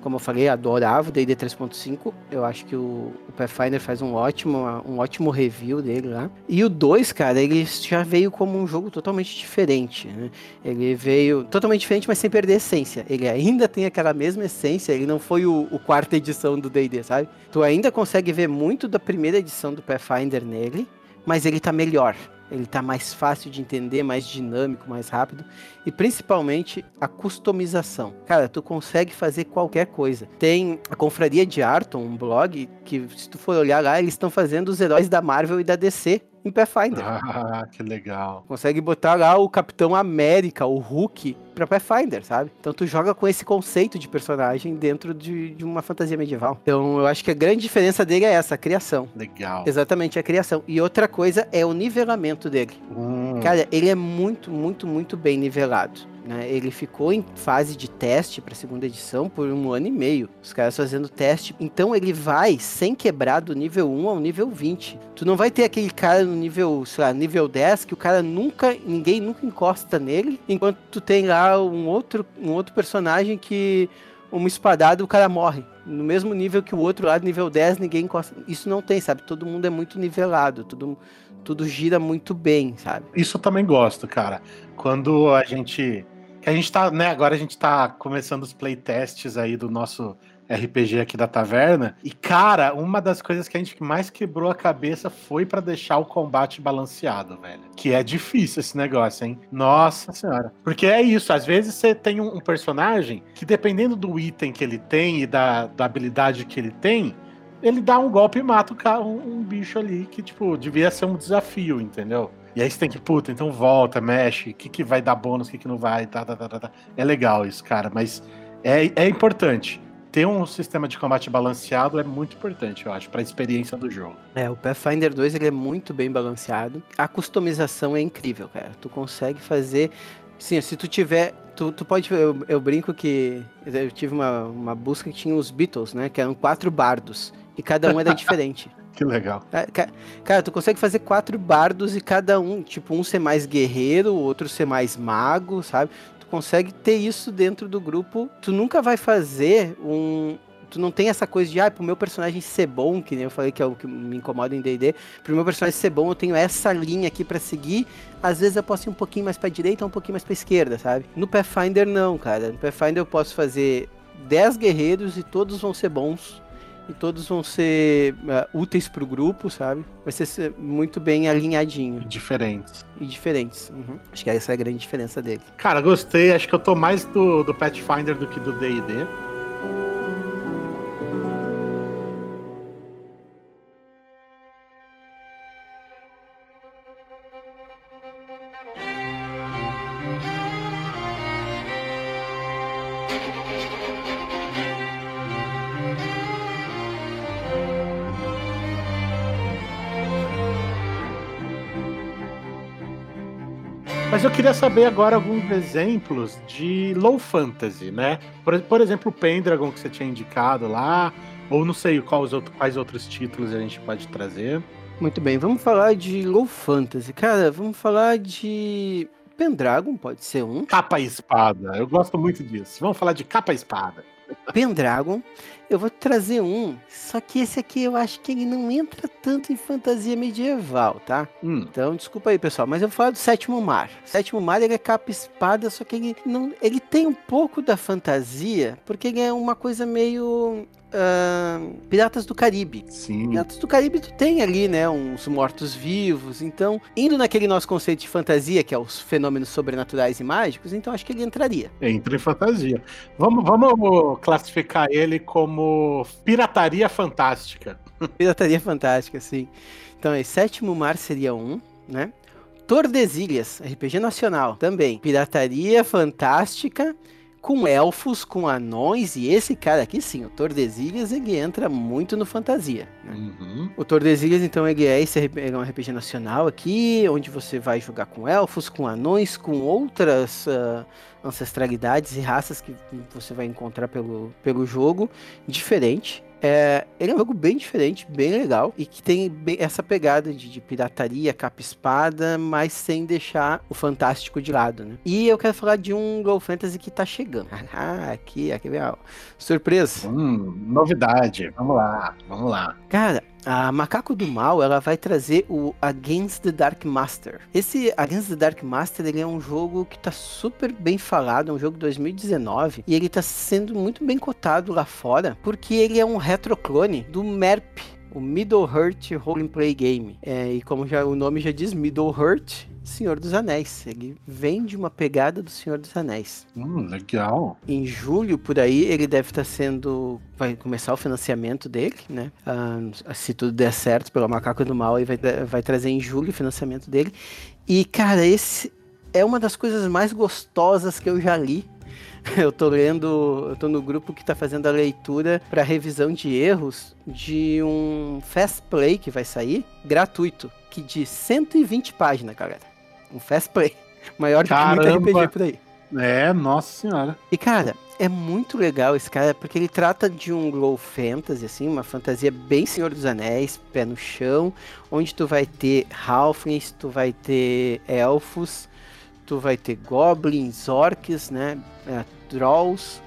Como eu falei, adorava o D&D 3.5. Eu acho que o, o Pathfinder faz um ótimo, um ótimo review dele lá. E o 2, cara, ele já veio como um jogo totalmente diferente, né? Ele veio totalmente diferente, mas sem perder a essência. Ele ainda tem aquela mesma essência, ele não foi o, o quarta edição do D&D, sabe? Tu ainda consegue ver muito da primeira edição do Pathfinder nele, mas ele tá melhor Ele tá mais fácil de entender, mais dinâmico, mais rápido. E principalmente a customização. Cara, tu consegue fazer qualquer coisa. Tem a Confraria de Arton, um blog, que se tu for olhar lá, eles estão fazendo os heróis da Marvel e da DC em Pathfinder. *laughs* Ah, que legal. Consegue botar lá o Capitão América, o Hulk, pra Pathfinder, sabe? Então tu joga com esse conceito de personagem dentro de, de uma fantasia medieval. Então eu acho que a grande diferença dele é essa, a criação. Legal. Exatamente, a criação. E outra coisa é o nivelamento dele. Hum, Cara, ele é muito, muito, muito bem nivelado. Né? Ele ficou em fase de teste para a segunda edição por um ano e meio. Os caras fazendo teste. Então ele vai sem quebrar do nível 1 ao nível 20. Tu não vai ter aquele cara no nível, sei lá, nível 10 que o cara nunca, ninguém nunca encosta nele, enquanto tu tem lá um outro, um outro personagem que uma espadada o cara morre. No mesmo nível que o outro lá, nível 10, ninguém encosta. Isso não tem, sabe? Todo mundo é muito nivelado, tudo, tudo gira muito bem, sabe? Isso eu também gosto, cara. Quando a gente. A gente tá, né? Agora a gente tá começando os playtests aí do nosso RPG aqui da taverna. E, cara, uma das coisas que a gente mais quebrou a cabeça foi pra deixar o combate balanceado, velho. Que é difícil esse negócio, hein? Nossa senhora. Porque é isso, às vezes você tem um, um personagem que, dependendo do item que ele tem e da, da habilidade que ele tem, ele dá um golpe e mata um, um bicho ali que, tipo, devia ser um desafio, entendeu? E aí você tem que, puta, então volta, mexe, o que, que vai dar bônus, o que, que não vai, tá, tá, tá, tá, tá. É legal isso, cara, mas é, é importante. Ter um sistema de combate balanceado é muito importante, eu acho, pra experiência do jogo. É, o Pathfinder 2 ele é muito bem balanceado. A customização é incrível, cara. Tu consegue fazer. Sim, se tu tiver. Tu, tu pode. Eu, eu brinco que. Eu tive uma, uma busca que tinha os Beatles, né? Que eram quatro bardos. E cada um era *laughs* diferente. Que legal. Ca- ca- Cara, tu consegue fazer quatro bardos e cada um, tipo, um ser mais guerreiro, o outro ser mais mago, sabe? Consegue ter isso dentro do grupo. Tu nunca vai fazer um. Tu não tem essa coisa de, ah, pro meu personagem ser bom, que nem eu falei que é o que me incomoda em DD. Pro meu personagem ser bom, eu tenho essa linha aqui pra seguir. Às vezes eu posso ir um pouquinho mais pra direita ou um pouquinho mais pra esquerda, sabe? No Pathfinder, não, cara. No Pathfinder eu posso fazer 10 guerreiros e todos vão ser bons e todos vão ser ah, úteis pro grupo, sabe? Vai ser ser muito bem alinhadinho Diferentes. e diferentes. Uhum. Acho que essa é a grande diferença dele. Cara, gostei. Acho que eu tô mais do, do Pathfinder do que do DD. Queria saber agora alguns exemplos de low fantasy, né? Por, por exemplo, o Pendragon que você tinha indicado lá, ou não sei quais, outro- quais outros títulos a gente pode trazer. Muito bem, vamos falar de Low Fantasy. Cara, vamos falar de Pendragon, pode ser um. Capa e espada, eu gosto muito disso. Vamos falar de capa e espada. Pendragon. Eu vou trazer um, só que esse aqui eu acho que ele não entra tanto em fantasia medieval, tá? Hum, Então, desculpa aí, pessoal, mas eu vou falar do Sétimo Mar. O Sétimo Mar, ele é capa e espada, só que ele não, ele tem um pouco da fantasia, porque ele é uma coisa meio ah, Piratas do Caribe. sim. Piratas do Caribe tu tem ali, né, uns mortos-vivos, então, indo naquele nosso conceito de fantasia, que é os fenômenos sobrenaturais e mágicos, então acho que ele entraria. Entra em fantasia. Vamos, vamos classificar ele como pirataria fantástica. *laughs* Pirataria fantástica, sim. Então, aí, Sétimo Mar seria um, né? Tordesilhas, RPG nacional, também. Pirataria fantástica com elfos, com anões, e esse cara aqui sim, o Tordesilhas, ele entra muito no fantasia. né? Uhum. O Tordesilhas, então, ele é, esse, ele é um RPG nacional aqui, onde você vai jogar com elfos, com anões, com outras ah, ancestralidades e raças que você vai encontrar pelo, pelo jogo, diferente. É, ele é um jogo bem diferente, bem legal, e que tem essa pegada de, de pirataria, capa-espada, mas sem deixar o fantástico de lado, né? E eu quero falar de um Low Fantasy que tá chegando. *laughs* Ah, aqui, aqui a surpresa. Hum, novidade. Vamos lá, vamos lá. Cara, a Macaco do Mal, ela vai trazer o Against the Dark Master. Esse Against the Dark Master, ele é um jogo que tá super bem falado, é um jogo de 2019, e ele tá sendo muito bem cotado lá fora, porque ele é um retroclone do MERP, o Middle Earth Roleplay Game. É, e como já, o nome já diz, Middle Earth, Senhor dos Anéis. Ele vem de uma pegada do Senhor dos Anéis. Hum, legal. Em julho, por aí, ele deve estar sendo. Vai começar o financiamento dele, né? Ah, se tudo der certo pela Macaco do Mal, aí vai, vai trazer em julho o financiamento dele. E, cara, esse é uma das coisas mais gostosas que eu já li *laughs* eu tô lendo, eu tô no grupo que tá fazendo a leitura para revisão de erros de um Fast Play que vai sair gratuito, que de 120 páginas, galera. Um Fast Play. *laughs* Maior do que muito RPG por aí. É, nossa senhora. E cara, é muito legal esse cara, porque ele trata de um low fantasy, assim, uma fantasia bem Senhor dos Anéis, pé no chão, onde tu vai ter halflings, tu vai ter elfos, tu vai ter goblins, orcs, né, é, trolls,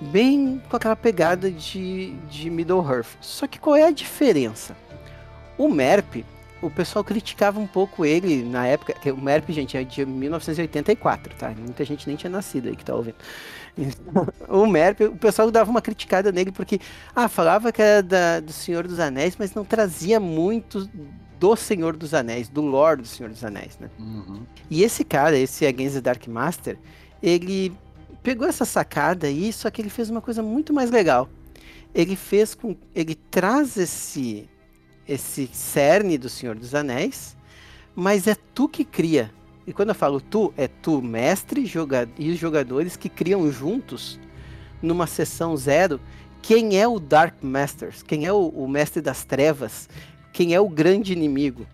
bem com aquela pegada de, de Middle-earth. Só que qual é a diferença? O MERP, o pessoal criticava um pouco ele na época, o MERP, gente, é de 1984, tá? Muita gente nem tinha nascido aí que tá ouvindo. *laughs* o MERP, o pessoal dava uma criticada nele porque, ah, falava que era da, do Senhor dos Anéis, mas não trazia muito do Senhor dos Anéis, do lore do Senhor dos Anéis, né? Uhum. E esse cara, esse Against the Dark Master, ele pegou essa sacada aí, só que ele fez uma coisa muito mais legal. Ele fez com, ele traz esse esse cerne do Senhor dos Anéis, mas é tu que cria. E quando eu falo tu, é tu, mestre joga e os jogadores que criam juntos numa sessão zero quem é o Dark Masters, quem é o, o mestre das trevas, quem é o grande inimigo.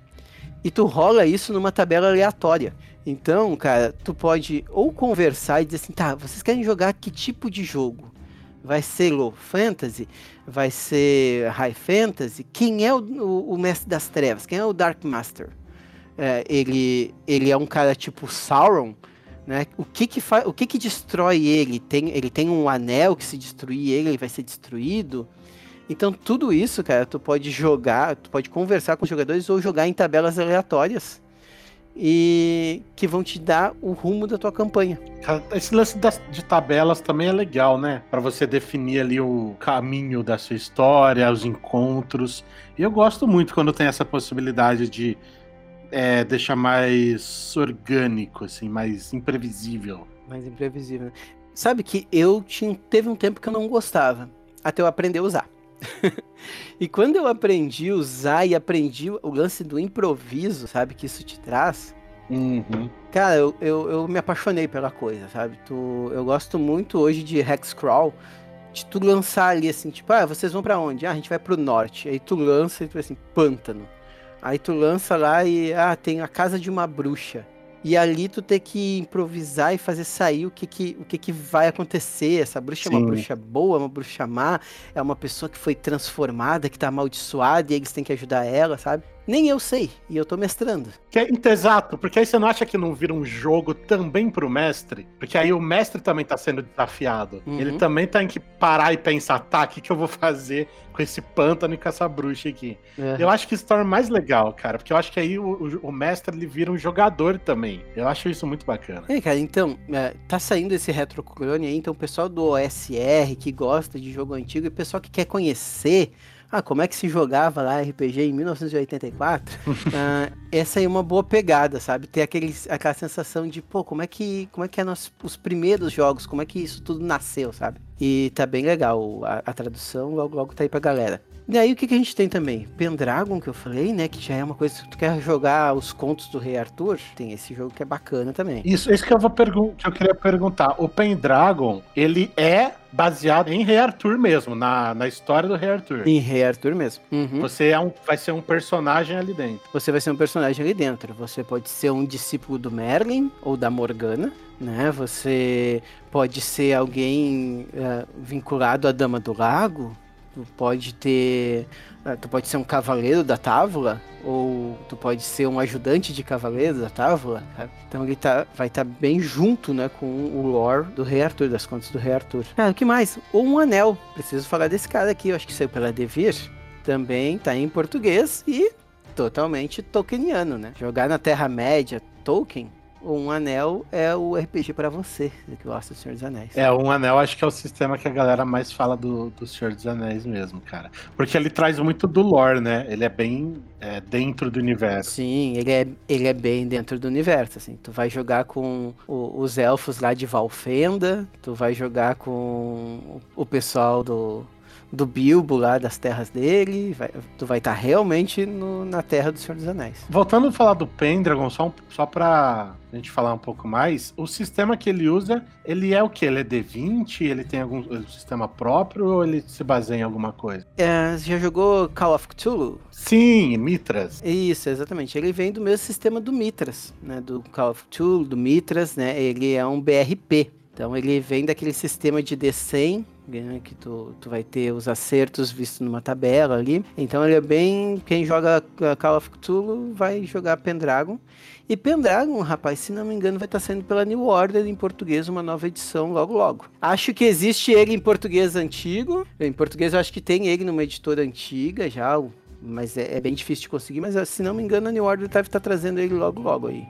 E tu rola isso numa tabela aleatória. Então, cara, tu pode ou conversar e dizer assim, tá, vocês querem jogar que tipo de jogo? Vai ser low fantasy? Vai ser high fantasy? Quem é o, o, o mestre das trevas? Quem é o Dark Master? É, ele, ele é um cara tipo Sauron, né? O que que, fa o que que destrói ele? Tem, ele tem um anel que se destruir ele, ele vai ser destruído? Então tudo isso, cara, tu pode jogar, tu pode conversar com os jogadores ou jogar em tabelas aleatórias e que vão te dar o rumo da tua campanha. Esse lance das, de tabelas também é legal, né? Para você definir ali o caminho da sua história, os encontros. E eu gosto muito quando tem essa possibilidade de é, deixar mais orgânico, assim, mais imprevisível. Mais imprevisível. Sabe que eu tinha, teve um tempo que eu não gostava, até eu aprender a usar. *laughs* e quando eu aprendi a usar e aprendi o lance do improviso, sabe, que isso te traz, uhum. cara, eu, eu, eu, me apaixonei pela coisa, sabe? Tu, eu gosto muito hoje de Hexcrawl, de tu lançar ali assim, tipo, ah, vocês vão para onde? Ah, a gente vai pro norte. Aí tu lança e tu assim, pântano. Aí tu lança lá e, ah, tem a casa de uma bruxa. E ali tu tem que improvisar e fazer sair o que que, o que, que vai acontecer. Essa bruxa Sim. é uma bruxa boa, é uma bruxa má, é uma pessoa que foi transformada, que tá amaldiçoada e eles têm que ajudar ela, sabe? Nem eu sei, e eu tô mestrando. Que é, exato, porque aí você não acha que não vira um jogo também pro mestre? Porque aí o mestre também tá sendo desafiado. Uhum. Ele também tem que parar e pensar, tá, o que, que eu vou fazer com esse pântano e com essa bruxa aqui? Uhum. Eu acho que isso torna mais legal, cara, porque eu acho que aí o, o, o, mestre ele vira um jogador também. Eu acho isso muito bacana. É, cara, então, é, tá saindo esse retroclone aí, então o pessoal do OSR que gosta de jogo antigo e o pessoal que quer conhecer ah, como é que se jogava lá RPG em 1984? *laughs* ah, essa aí é uma boa pegada, sabe? Ter aquele, aquela sensação de, pô, como é que, como é que é nos, os primeiros jogos, como é que isso tudo nasceu, sabe? E tá bem legal a, a tradução, logo logo tá aí pra galera. E aí o que, que a gente tem também? Pendragon, que eu falei, né? Que já é uma coisa que tu quer jogar os contos do Rei Arthur. Tem esse jogo que é bacana também. Isso, isso que eu vou que eu queria perguntar. O Pendragon, ele é baseado em Rei Arthur mesmo, na, na história do Rei Arthur. Em Rei Arthur mesmo. Uhum. Você é um, vai ser um personagem ali dentro. Você vai ser um personagem ali dentro. Você pode ser um discípulo do Merlin ou da Morgana, né? Você pode ser alguém uh, vinculado à Dama do Lago. Tu pode ter. Uh, tu pode ser um cavaleiro da Távola, ou tu pode ser um ajudante de cavaleiro da Távola. Então ele tá, vai estar tá bem junto né, com o lore do Rei Arthur, das contas do Rei Arthur. Ah, o que mais? Ou um anel. Preciso falar desse cara aqui, eu acho que saiu pela Devir. Também tá em português e totalmente tolkieniano, né? Jogar na Terra-média, Tolkien, um anel é o RPG para você que gosta do Senhor dos Anéis. É, um anel acho que é o sistema que a galera mais fala do, do Senhor dos Anéis mesmo, cara. Porque ele traz muito do lore, né? Ele é bem é, dentro do universo. Sim, ele é, ele é bem dentro do universo, assim. Tu vai jogar com o, os elfos lá de Valfenda, tu vai jogar com o pessoal do do Bilbo lá, das terras dele. Vai, tu vai estar tá realmente no, na terra do Senhor dos Anéis. Voltando a falar do Pendragon, só, só pra gente falar um pouco mais, o sistema que ele usa, ele é o que? Ele é D20? Ele tem algum sistema próprio ou ele se baseia em alguma coisa? É, já jogou Call of Cthulhu? Sim, Mitras. Isso, exatamente. Ele vem do mesmo sistema do Mitras, né? Do Call of Cthulhu, do Mitras, né? Ele é um BRP. Então ele vem daquele sistema de D100 né, que tu, tu vai ter os acertos vistos numa tabela ali. Então ele é bem. Quem joga Call of Cthulhu vai jogar Pendragon. E Pendragon, rapaz, se não me engano, vai estar saindo pela New Order em português uma nova edição logo logo. Acho que existe ele em português antigo. Em português eu acho que tem ele numa editora antiga já, mas é, é bem difícil de conseguir. Mas se não me engano, a New Order deve estar trazendo ele logo logo aí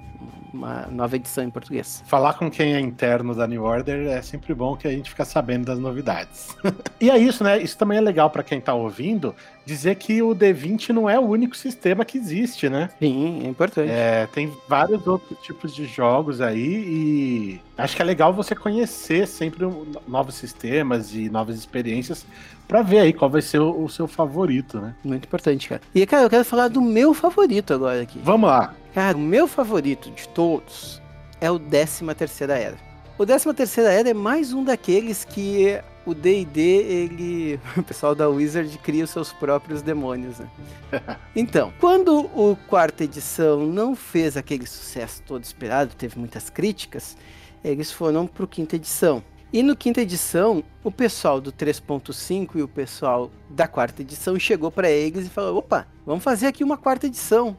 uma nova edição em português. Falar com quem é interno da New Order é sempre bom que a gente fica sabendo das novidades. *laughs* e é isso, né? Isso também é legal para quem tá ouvindo, dizer que o D20 não é o único sistema que existe, né? Sim, é importante. É, tem vários outros tipos de jogos aí e acho que é legal você conhecer sempre novos sistemas e novas experiências para ver aí qual vai ser o, o, seu favorito, né? Muito importante, cara. E, cara, eu quero falar do meu favorito agora aqui. Vamos lá. Cara, o meu favorito de todos é o 13 Terceira Era. O 13 Terceira Era é mais um daqueles que o D&D, ele... *laughs* O pessoal da Wizard cria os seus próprios demônios, né? *laughs* Então, quando o quarta edição não fez aquele sucesso todo esperado, teve muitas críticas, eles foram pro quinta edição. E no quinta edição, o pessoal do 3.5 e o pessoal da quarta edição chegou para eles e falou: opa, vamos fazer aqui uma quarta edição.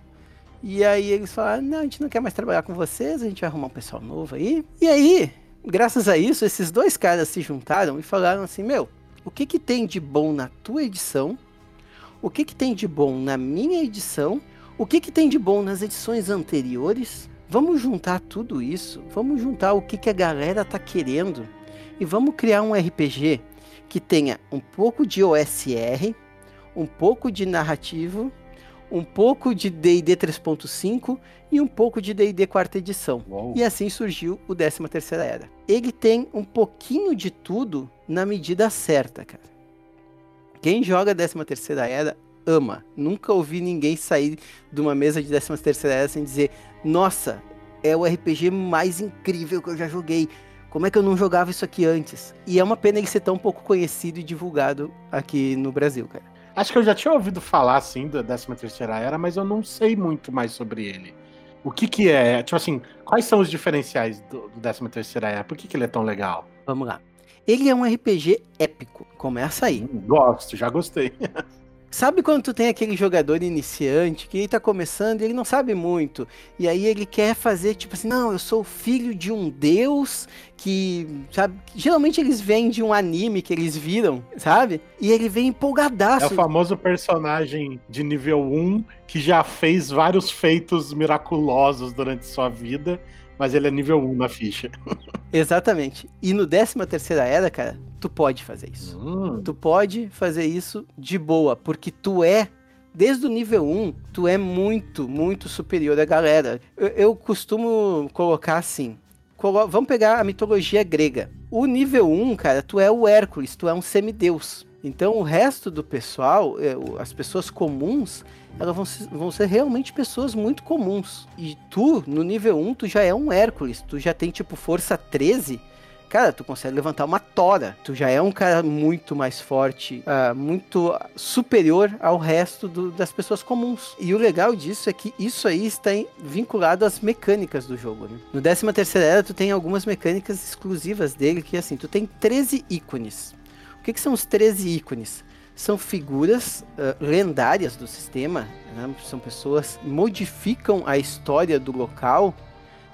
E aí eles falaram: não, a gente não quer mais trabalhar com vocês, a gente vai arrumar um pessoal novo aí. E aí, graças a isso, esses dois caras se juntaram e falaram assim: meu, o que que tem de bom na tua edição? O que que tem de bom na minha edição? O que que tem de bom nas edições anteriores? Vamos juntar tudo isso, vamos juntar o que que a galera tá querendo e vamos criar um RPG que tenha um pouco de OSR, um pouco de narrativo um pouco de D&D 3.5 e um pouco de D&D quarta edição. Uou. E assim surgiu o 13 terceira era. Ele tem um pouquinho de tudo na medida certa, cara. Quem joga 13 terceira era ama. Nunca ouvi ninguém sair de uma mesa de 13 terceira era sem dizer: "Nossa, é o RPG mais incrível que eu já joguei". Como é que eu não jogava isso aqui antes? E é uma pena ele ser tão pouco conhecido e divulgado aqui no Brasil, cara. Acho que eu já tinha ouvido falar, assim, da 13 terceira era, mas eu não sei muito mais sobre ele. O que que é? Tipo assim, quais são os diferenciais do, do 13 terceira era? Por que que ele é tão legal? Vamos lá. Ele é um RPG épico. Começa aí. Hum, gosto, já gostei. *laughs* Sabe quando tu tem aquele jogador iniciante que ele tá começando e ele não sabe muito, e aí ele quer fazer tipo assim, não, eu sou filho de um deus que, sabe, geralmente eles vêm de um anime que eles viram, sabe? E ele vem empolgadaço. É o famoso personagem de nível 1 que já fez vários feitos miraculosos durante sua vida mas ele é nível 1 na ficha. *laughs* Exatamente. E no 13 terceira era, cara, tu pode fazer isso. Hum. Tu pode fazer isso de boa, porque tu é desde o nível 1, tu é muito, muito superior à galera. Eu, eu costumo colocar assim. Colo vamos pegar a mitologia grega. O nível 1, cara, tu é o Hércules, tu é um semideus. Então o resto do pessoal, as pessoas comuns, elas vão ser, vão ser realmente pessoas muito comuns. E tu, no nível 1, tu já é um Hércules, tu já tem tipo força 13. Cara, tu consegue levantar uma tora. Tu já é um cara muito mais forte, uh, muito superior ao resto do, das pessoas comuns. E o legal disso é que isso aí está vinculado às mecânicas do jogo. Né? No 13 terceira era, tu tem algumas mecânicas exclusivas dele, que assim, tu tem 13 ícones. O que, que são os 13 ícones? São figuras uh, lendárias do sistema, né? são pessoas que modificam a história do local,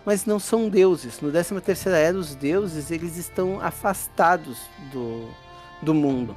mas não são deuses. No 13 terceira era, os deuses eles estão afastados do, do mundo.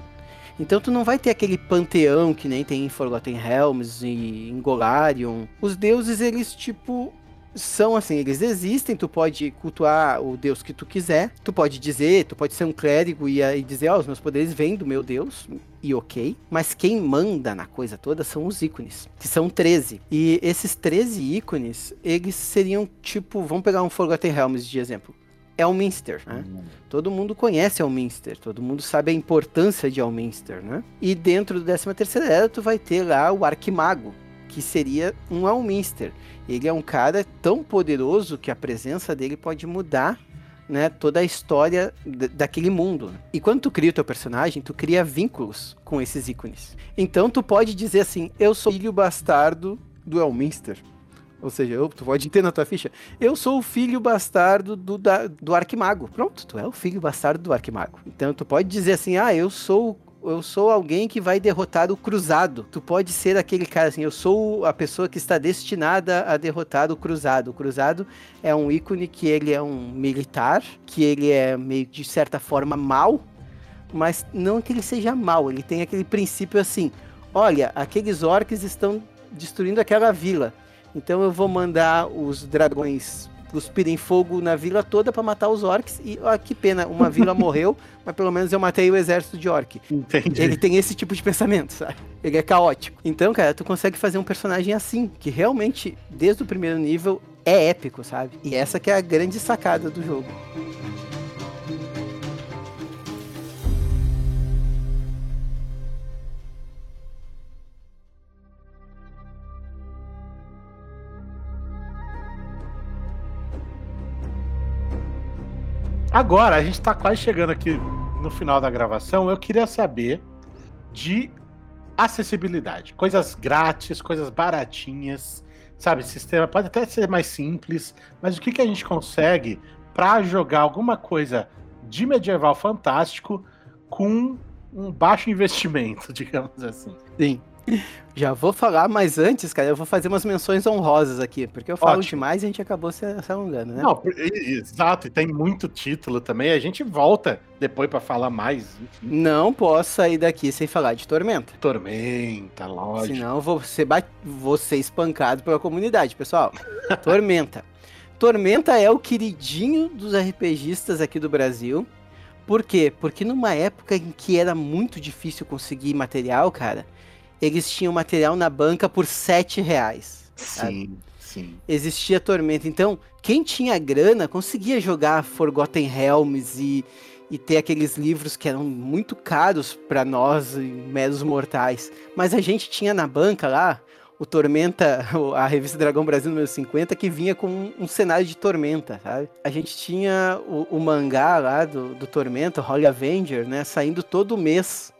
Então tu não vai ter aquele panteão que nem tem em Forgotten Realms e em Golarion. Os deuses eles tipo são assim, eles existem, tu pode cultuar o deus que tu quiser, tu pode dizer, tu pode ser um clérigo e, e dizer, ó, oh, os meus poderes vêm do meu deus, e ok, mas quem manda na coisa toda são os ícones, que são 13. E esses 13 ícones, eles seriam tipo, vamos pegar um Forgotten Realms de exemplo. Elminster, né? Todo mundo conhece Elminster, todo mundo sabe a importância de Elminster, né? E dentro do 13 terceira era tu vai ter lá o Arquimago, que seria um Elminster. Ele é um cara tão poderoso que a presença dele pode mudar né, toda a história daquele mundo. E quando tu cria o teu personagem, tu cria vínculos com esses ícones. Então tu pode dizer assim, eu sou filho bastardo do Elminster. Ou seja, eu, tu pode ter na tua ficha. Eu sou o filho bastardo do, da, do Arquimago. Pronto, tu é o filho bastardo do Arquimago. Então tu pode dizer assim, ah, eu sou eu sou alguém que vai derrotar o cruzado. Tu pode ser aquele cara assim, eu sou a pessoa que está destinada a derrotar o cruzado. O cruzado é um ícone que ele é um militar, que ele é meio de certa forma mal, mas não que ele seja mal, ele tem aquele princípio assim: olha, aqueles orcs estão destruindo aquela vila. Então eu vou mandar os dragões cuspirem fogo na vila toda para matar os orcs. E ó, que pena, uma vila *laughs* morreu, mas pelo menos eu matei o exército de orc. Entendi. Ele tem esse tipo de pensamento, sabe? Ele é caótico. Então, cara, tu consegue fazer um personagem assim, que realmente, desde o primeiro nível, é épico, sabe? E essa que é a grande sacada do jogo. Agora, a gente está quase chegando aqui no final da gravação. Eu queria saber de acessibilidade. Coisas grátis, coisas baratinhas, sabe? Sistema pode até ser mais simples, mas o que, que a gente consegue para jogar alguma coisa de medieval fantástico com um baixo investimento, *laughs* digamos assim? Sim. Já vou falar, mas antes, cara, eu vou fazer umas menções honrosas aqui, porque eu falo Ótimo. demais e a gente acabou se, alongando, né? Não, exato, e tem muito título também, a gente volta depois para falar mais. Enfim. Não posso sair daqui sem falar de Tormenta. Tormenta, lógico. Senão eu vou ser, vou ser espancado pela comunidade, pessoal. *laughs* Tormenta. Tormenta é o queridinho dos RPGistas aqui do Brasil. Por quê? Porque numa época em que era muito difícil conseguir material, cara, eles tinham material na banca por 7 reais. Sim, sim. Existia Tormenta. Então, quem tinha grana conseguia jogar Forgotten Realms e, e ter aqueles livros que eram muito caros para nós, meros mortais. Mas a gente tinha na banca lá o Tormenta, a revista Dragão Brasil número 50, que vinha com um, um cenário de Tormenta, sabe? A gente tinha o, o mangá lá do, do Tormenta, Holy Avenger, né? Saindo todo mês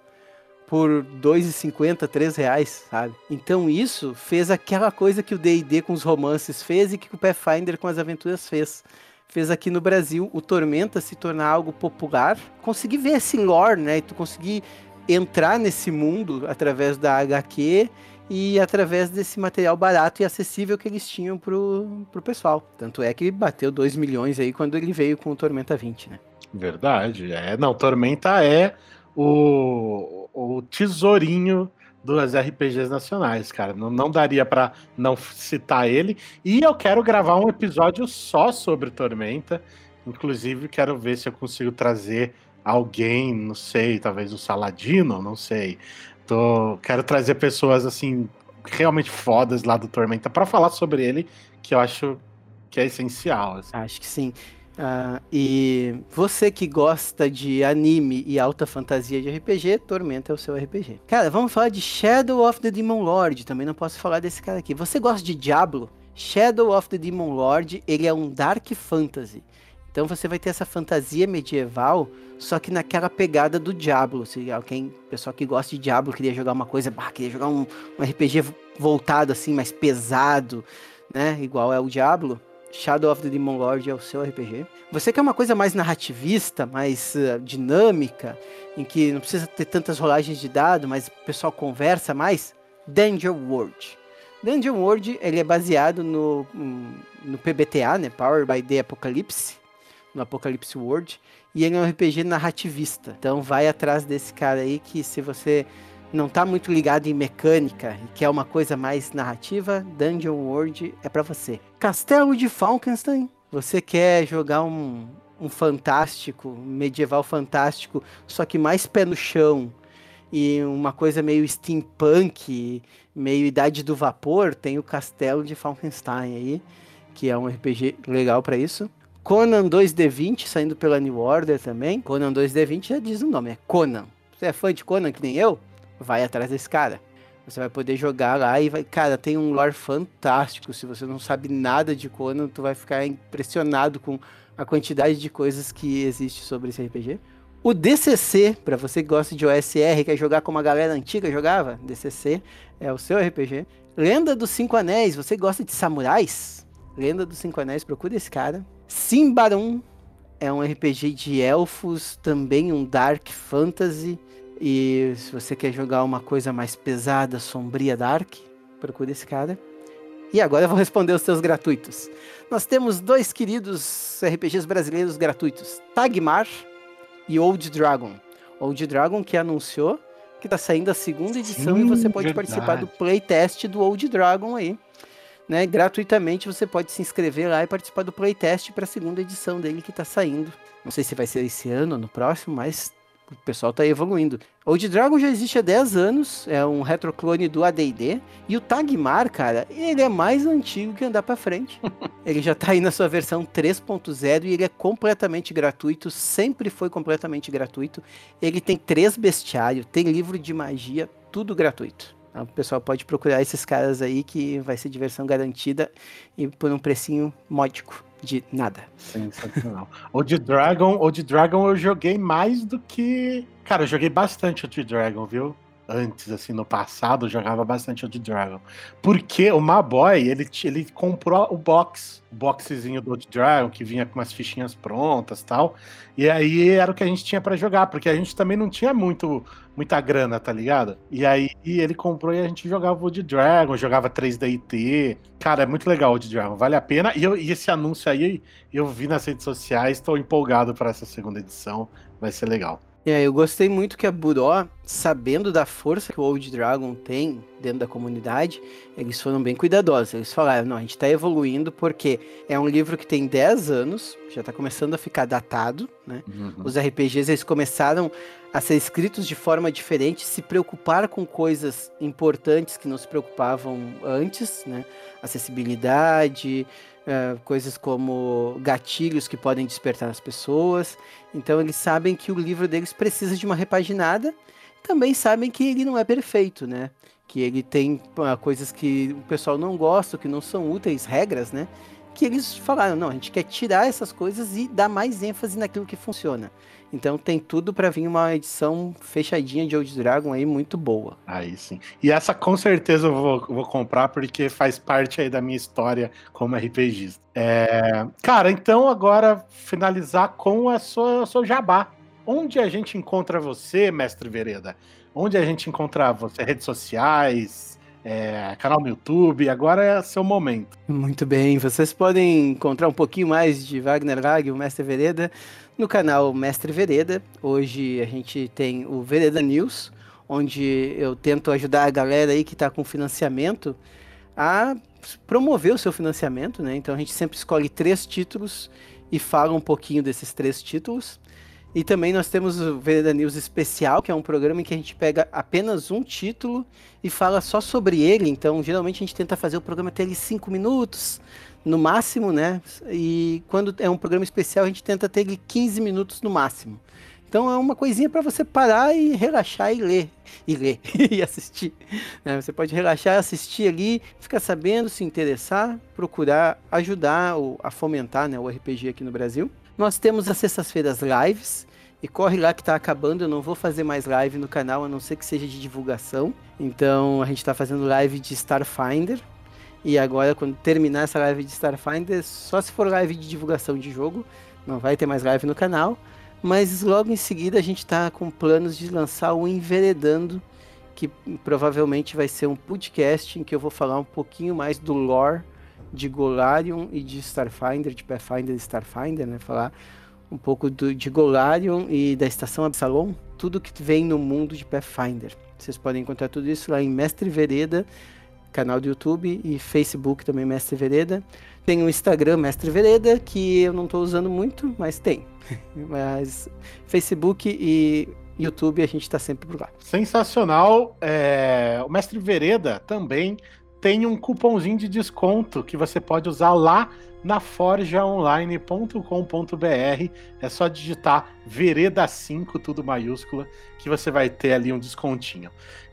por 2,50, 3 reais, sabe? Então isso fez aquela coisa que o D&D com os romances fez e que o Pathfinder com as aventuras fez. Fez aqui no Brasil o Tormenta se tornar algo popular. Consegui ver esse lore, né? E tu conseguir entrar nesse mundo através da HQ e através desse material barato e acessível que eles tinham pro, pro pessoal. Tanto é que bateu 2 milhões aí quando ele veio com o Tormenta 20, né? Verdade. É, não, Tormenta é o, o tesourinho dos RPGs nacionais, cara. Não, não daria para não citar ele. E eu quero gravar um episódio só sobre Tormenta. Inclusive, quero ver se eu consigo trazer alguém, não sei, talvez o Saladino, não sei. Tô, quero trazer pessoas assim realmente fodas lá do Tormenta para falar sobre ele, que eu acho que é essencial. Assim. Acho que sim. Uh, e você que gosta de anime e alta fantasia de RPG, Tormenta é o seu RPG. Cara, vamos falar de Shadow of the Demon Lord. Também não posso falar desse cara aqui. Você gosta de Diablo? Shadow of the Demon Lord, ele é um dark fantasy. Então você vai ter essa fantasia medieval, só que naquela pegada do Diablo. Se alguém, pessoal que gosta de Diablo, queria jogar uma coisa, bah, queria jogar um, um RPG voltado assim, mais pesado, né? Igual é o Diablo Shadow of the Demon Lord é o seu RPG. Você quer uma coisa mais narrativista, mais uh, dinâmica, em que não precisa ter tantas rolagens de dado, mas o pessoal conversa mais? Dungeon World. Dungeon World ele é baseado no, no PBTA, né? Power by the Apocalypse, no Apocalypse World, e ele é um RPG narrativista. Então vai atrás desse cara aí que se você não tá muito ligado em mecânica e quer uma coisa mais narrativa, Dungeon World é para você. Castelo de Falkenstein. Você quer jogar um, um fantástico, medieval fantástico, só que mais pé no chão e uma coisa meio steampunk, meio idade do vapor, tem o Castelo de Falkenstein aí, que é um RPG legal para isso. Conan 2D20 saindo pela New Order também. Conan 2D20 já diz o nome, é Conan. Você é fã de Conan que nem eu? Vai atrás desse cara. Você vai poder jogar lá e vai. Cara, tem um lore fantástico. Se você não sabe nada de Conan, tu vai ficar impressionado com a quantidade de coisas que existe sobre esse RPG. O DCC, para você que gosta de OSR, quer jogar como a galera antiga jogava, DCC é o seu RPG. Lenda dos Cinco Anéis, você gosta de samurais? Lenda dos Cinco Anéis, procura esse cara. Simbarum é um RPG de elfos, também um dark fantasy. E se você quer jogar uma coisa mais pesada, sombria, dark, procure esse cara. E agora eu vou responder os seus gratuitos. Nós temos dois queridos RPGs brasileiros gratuitos: Tagmar e Old Dragon. Old Dragon que anunciou que está saindo a segunda edição Sim, e você pode verdade. participar do playtest do Old Dragon aí. Né, gratuitamente você pode se inscrever lá e participar do playtest para a segunda edição dele que está saindo. Não sei se vai ser esse ano ou no próximo, mas o pessoal tá evoluindo. Old Dragon já existe há 10 anos, é um retroclone do AD&D, e o Tagmar, cara, ele é mais antigo que andar para frente. *laughs* ele já tá aí na sua versão 3.0 e ele é completamente gratuito, sempre foi completamente gratuito. Ele tem três bestiários, tem livro de magia, tudo gratuito. Então, o pessoal pode procurar esses caras aí que vai ser diversão garantida e por um precinho módico de nada. Sensacional. o de Dragon, o de Dragon eu joguei mais do que. Cara, eu joguei bastante o de Dragon, viu? Antes, assim, no passado, jogava bastante o de Dragon. Porque o Maboy, ele, ele comprou o box, o boxezinho do Old Dragon, que vinha com umas fichinhas prontas tal. E aí era o que a gente tinha para jogar, porque a gente também não tinha muito muita grana, tá ligado? E aí ele comprou e a gente jogava o de Dragon, jogava 3DT. Cara, é muito legal o de Dragon, vale a pena. E, eu, e esse anúncio aí eu vi nas redes sociais, estou empolgado para essa segunda edição, vai ser legal. É, eu gostei muito que a Buró, sabendo da força que o Old Dragon tem dentro da comunidade, eles foram bem cuidadosos. Eles falaram, não, a gente está evoluindo porque é um livro que tem 10 anos, já está começando a ficar datado, né? Uhum. Os RPGs, eles começaram a ser escritos de forma diferente, se preocupar com coisas importantes que não se preocupavam antes, né? Acessibilidade, uh, coisas como gatilhos que podem despertar as pessoas. Então eles sabem que o livro deles precisa de uma repaginada. Também sabem que ele não é perfeito, né? Que ele tem uh, coisas que o pessoal não gosta, que não são úteis, regras, né? Que eles falaram, não, a gente quer tirar essas coisas e dar mais ênfase naquilo que funciona. Então tem tudo para vir uma edição fechadinha de Old Dragon aí muito boa. Aí sim. E essa com certeza eu vou, vou comprar porque faz parte aí da minha história como RPGista. É... Cara, então agora finalizar com a sua, seu jabá. Onde a gente encontra você, mestre Vereda? Onde a gente encontra você? Redes sociais, é, canal no YouTube, agora é seu momento. Muito bem, vocês podem encontrar um pouquinho mais de Wagner Lag, o Mestre Vereda, no canal Mestre Vereda. Hoje a gente tem o Vereda News, onde eu tento ajudar a galera aí que está com financiamento a promover o seu financiamento, né? Então a gente sempre escolhe três títulos e fala um pouquinho desses três títulos. E também nós temos o Vereda News Especial, que é um programa em que a gente pega apenas um título e fala só sobre ele. Então, geralmente a gente tenta fazer o programa ter ali cinco minutos, no máximo, né? E quando é um programa especial, a gente tenta ter 15 minutos no máximo. Então é uma coisinha para você parar e relaxar e ler. E ler *laughs* e assistir. Né? Você pode relaxar, assistir ali, ficar sabendo, se interessar, procurar ajudar o, a fomentar né, o RPG aqui no Brasil. Nós temos as sextas-feiras lives. E corre lá que tá acabando, eu não vou fazer mais live no canal, a não ser que seja de divulgação. Então a gente está fazendo live de Starfinder, e agora, quando terminar essa live de Starfinder, só se for live de divulgação de jogo, não vai ter mais live no canal. Mas logo em seguida a gente está com planos de lançar o Enveredando, que provavelmente vai ser um podcast em que eu vou falar um pouquinho mais do lore de Golarion e de Starfinder, de Pathfinder e Starfinder, né? Falar um pouco do, de Golarion e da Estação Absalom, tudo que vem no mundo de Pathfinder. Vocês podem encontrar tudo isso lá em Mestre Vereda canal do YouTube e Facebook também, Mestre Vereda. Tem o Instagram, Mestre Vereda, que eu não estou usando muito, mas tem. *laughs* mas Facebook e YouTube a gente está sempre por lá. Sensacional. É... O Mestre Vereda também tem um cupomzinho de desconto que você pode usar lá na forjaonline.com.br. É só digitar Vereda 5, tudo maiúscula, que você vai ter ali um descontinho.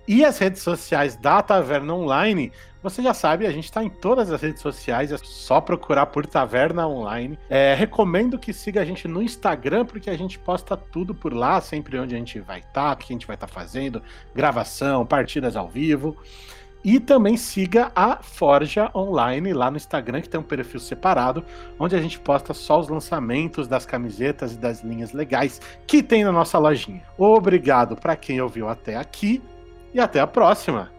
E as redes sociais da Taverna Online, você já sabe, a gente está em todas as redes sociais, é só procurar por Taverna Online. É, recomendo que siga a gente no Instagram, porque a gente posta tudo por lá, sempre onde a gente vai estar, tá, o que a gente vai estar tá fazendo, gravação, partidas ao vivo. E também siga a Forja Online lá no Instagram, que tem um perfil separado, onde a gente posta só os lançamentos das camisetas e das linhas legais que tem na nossa lojinha. Obrigado para quem ouviu até aqui e até a próxima!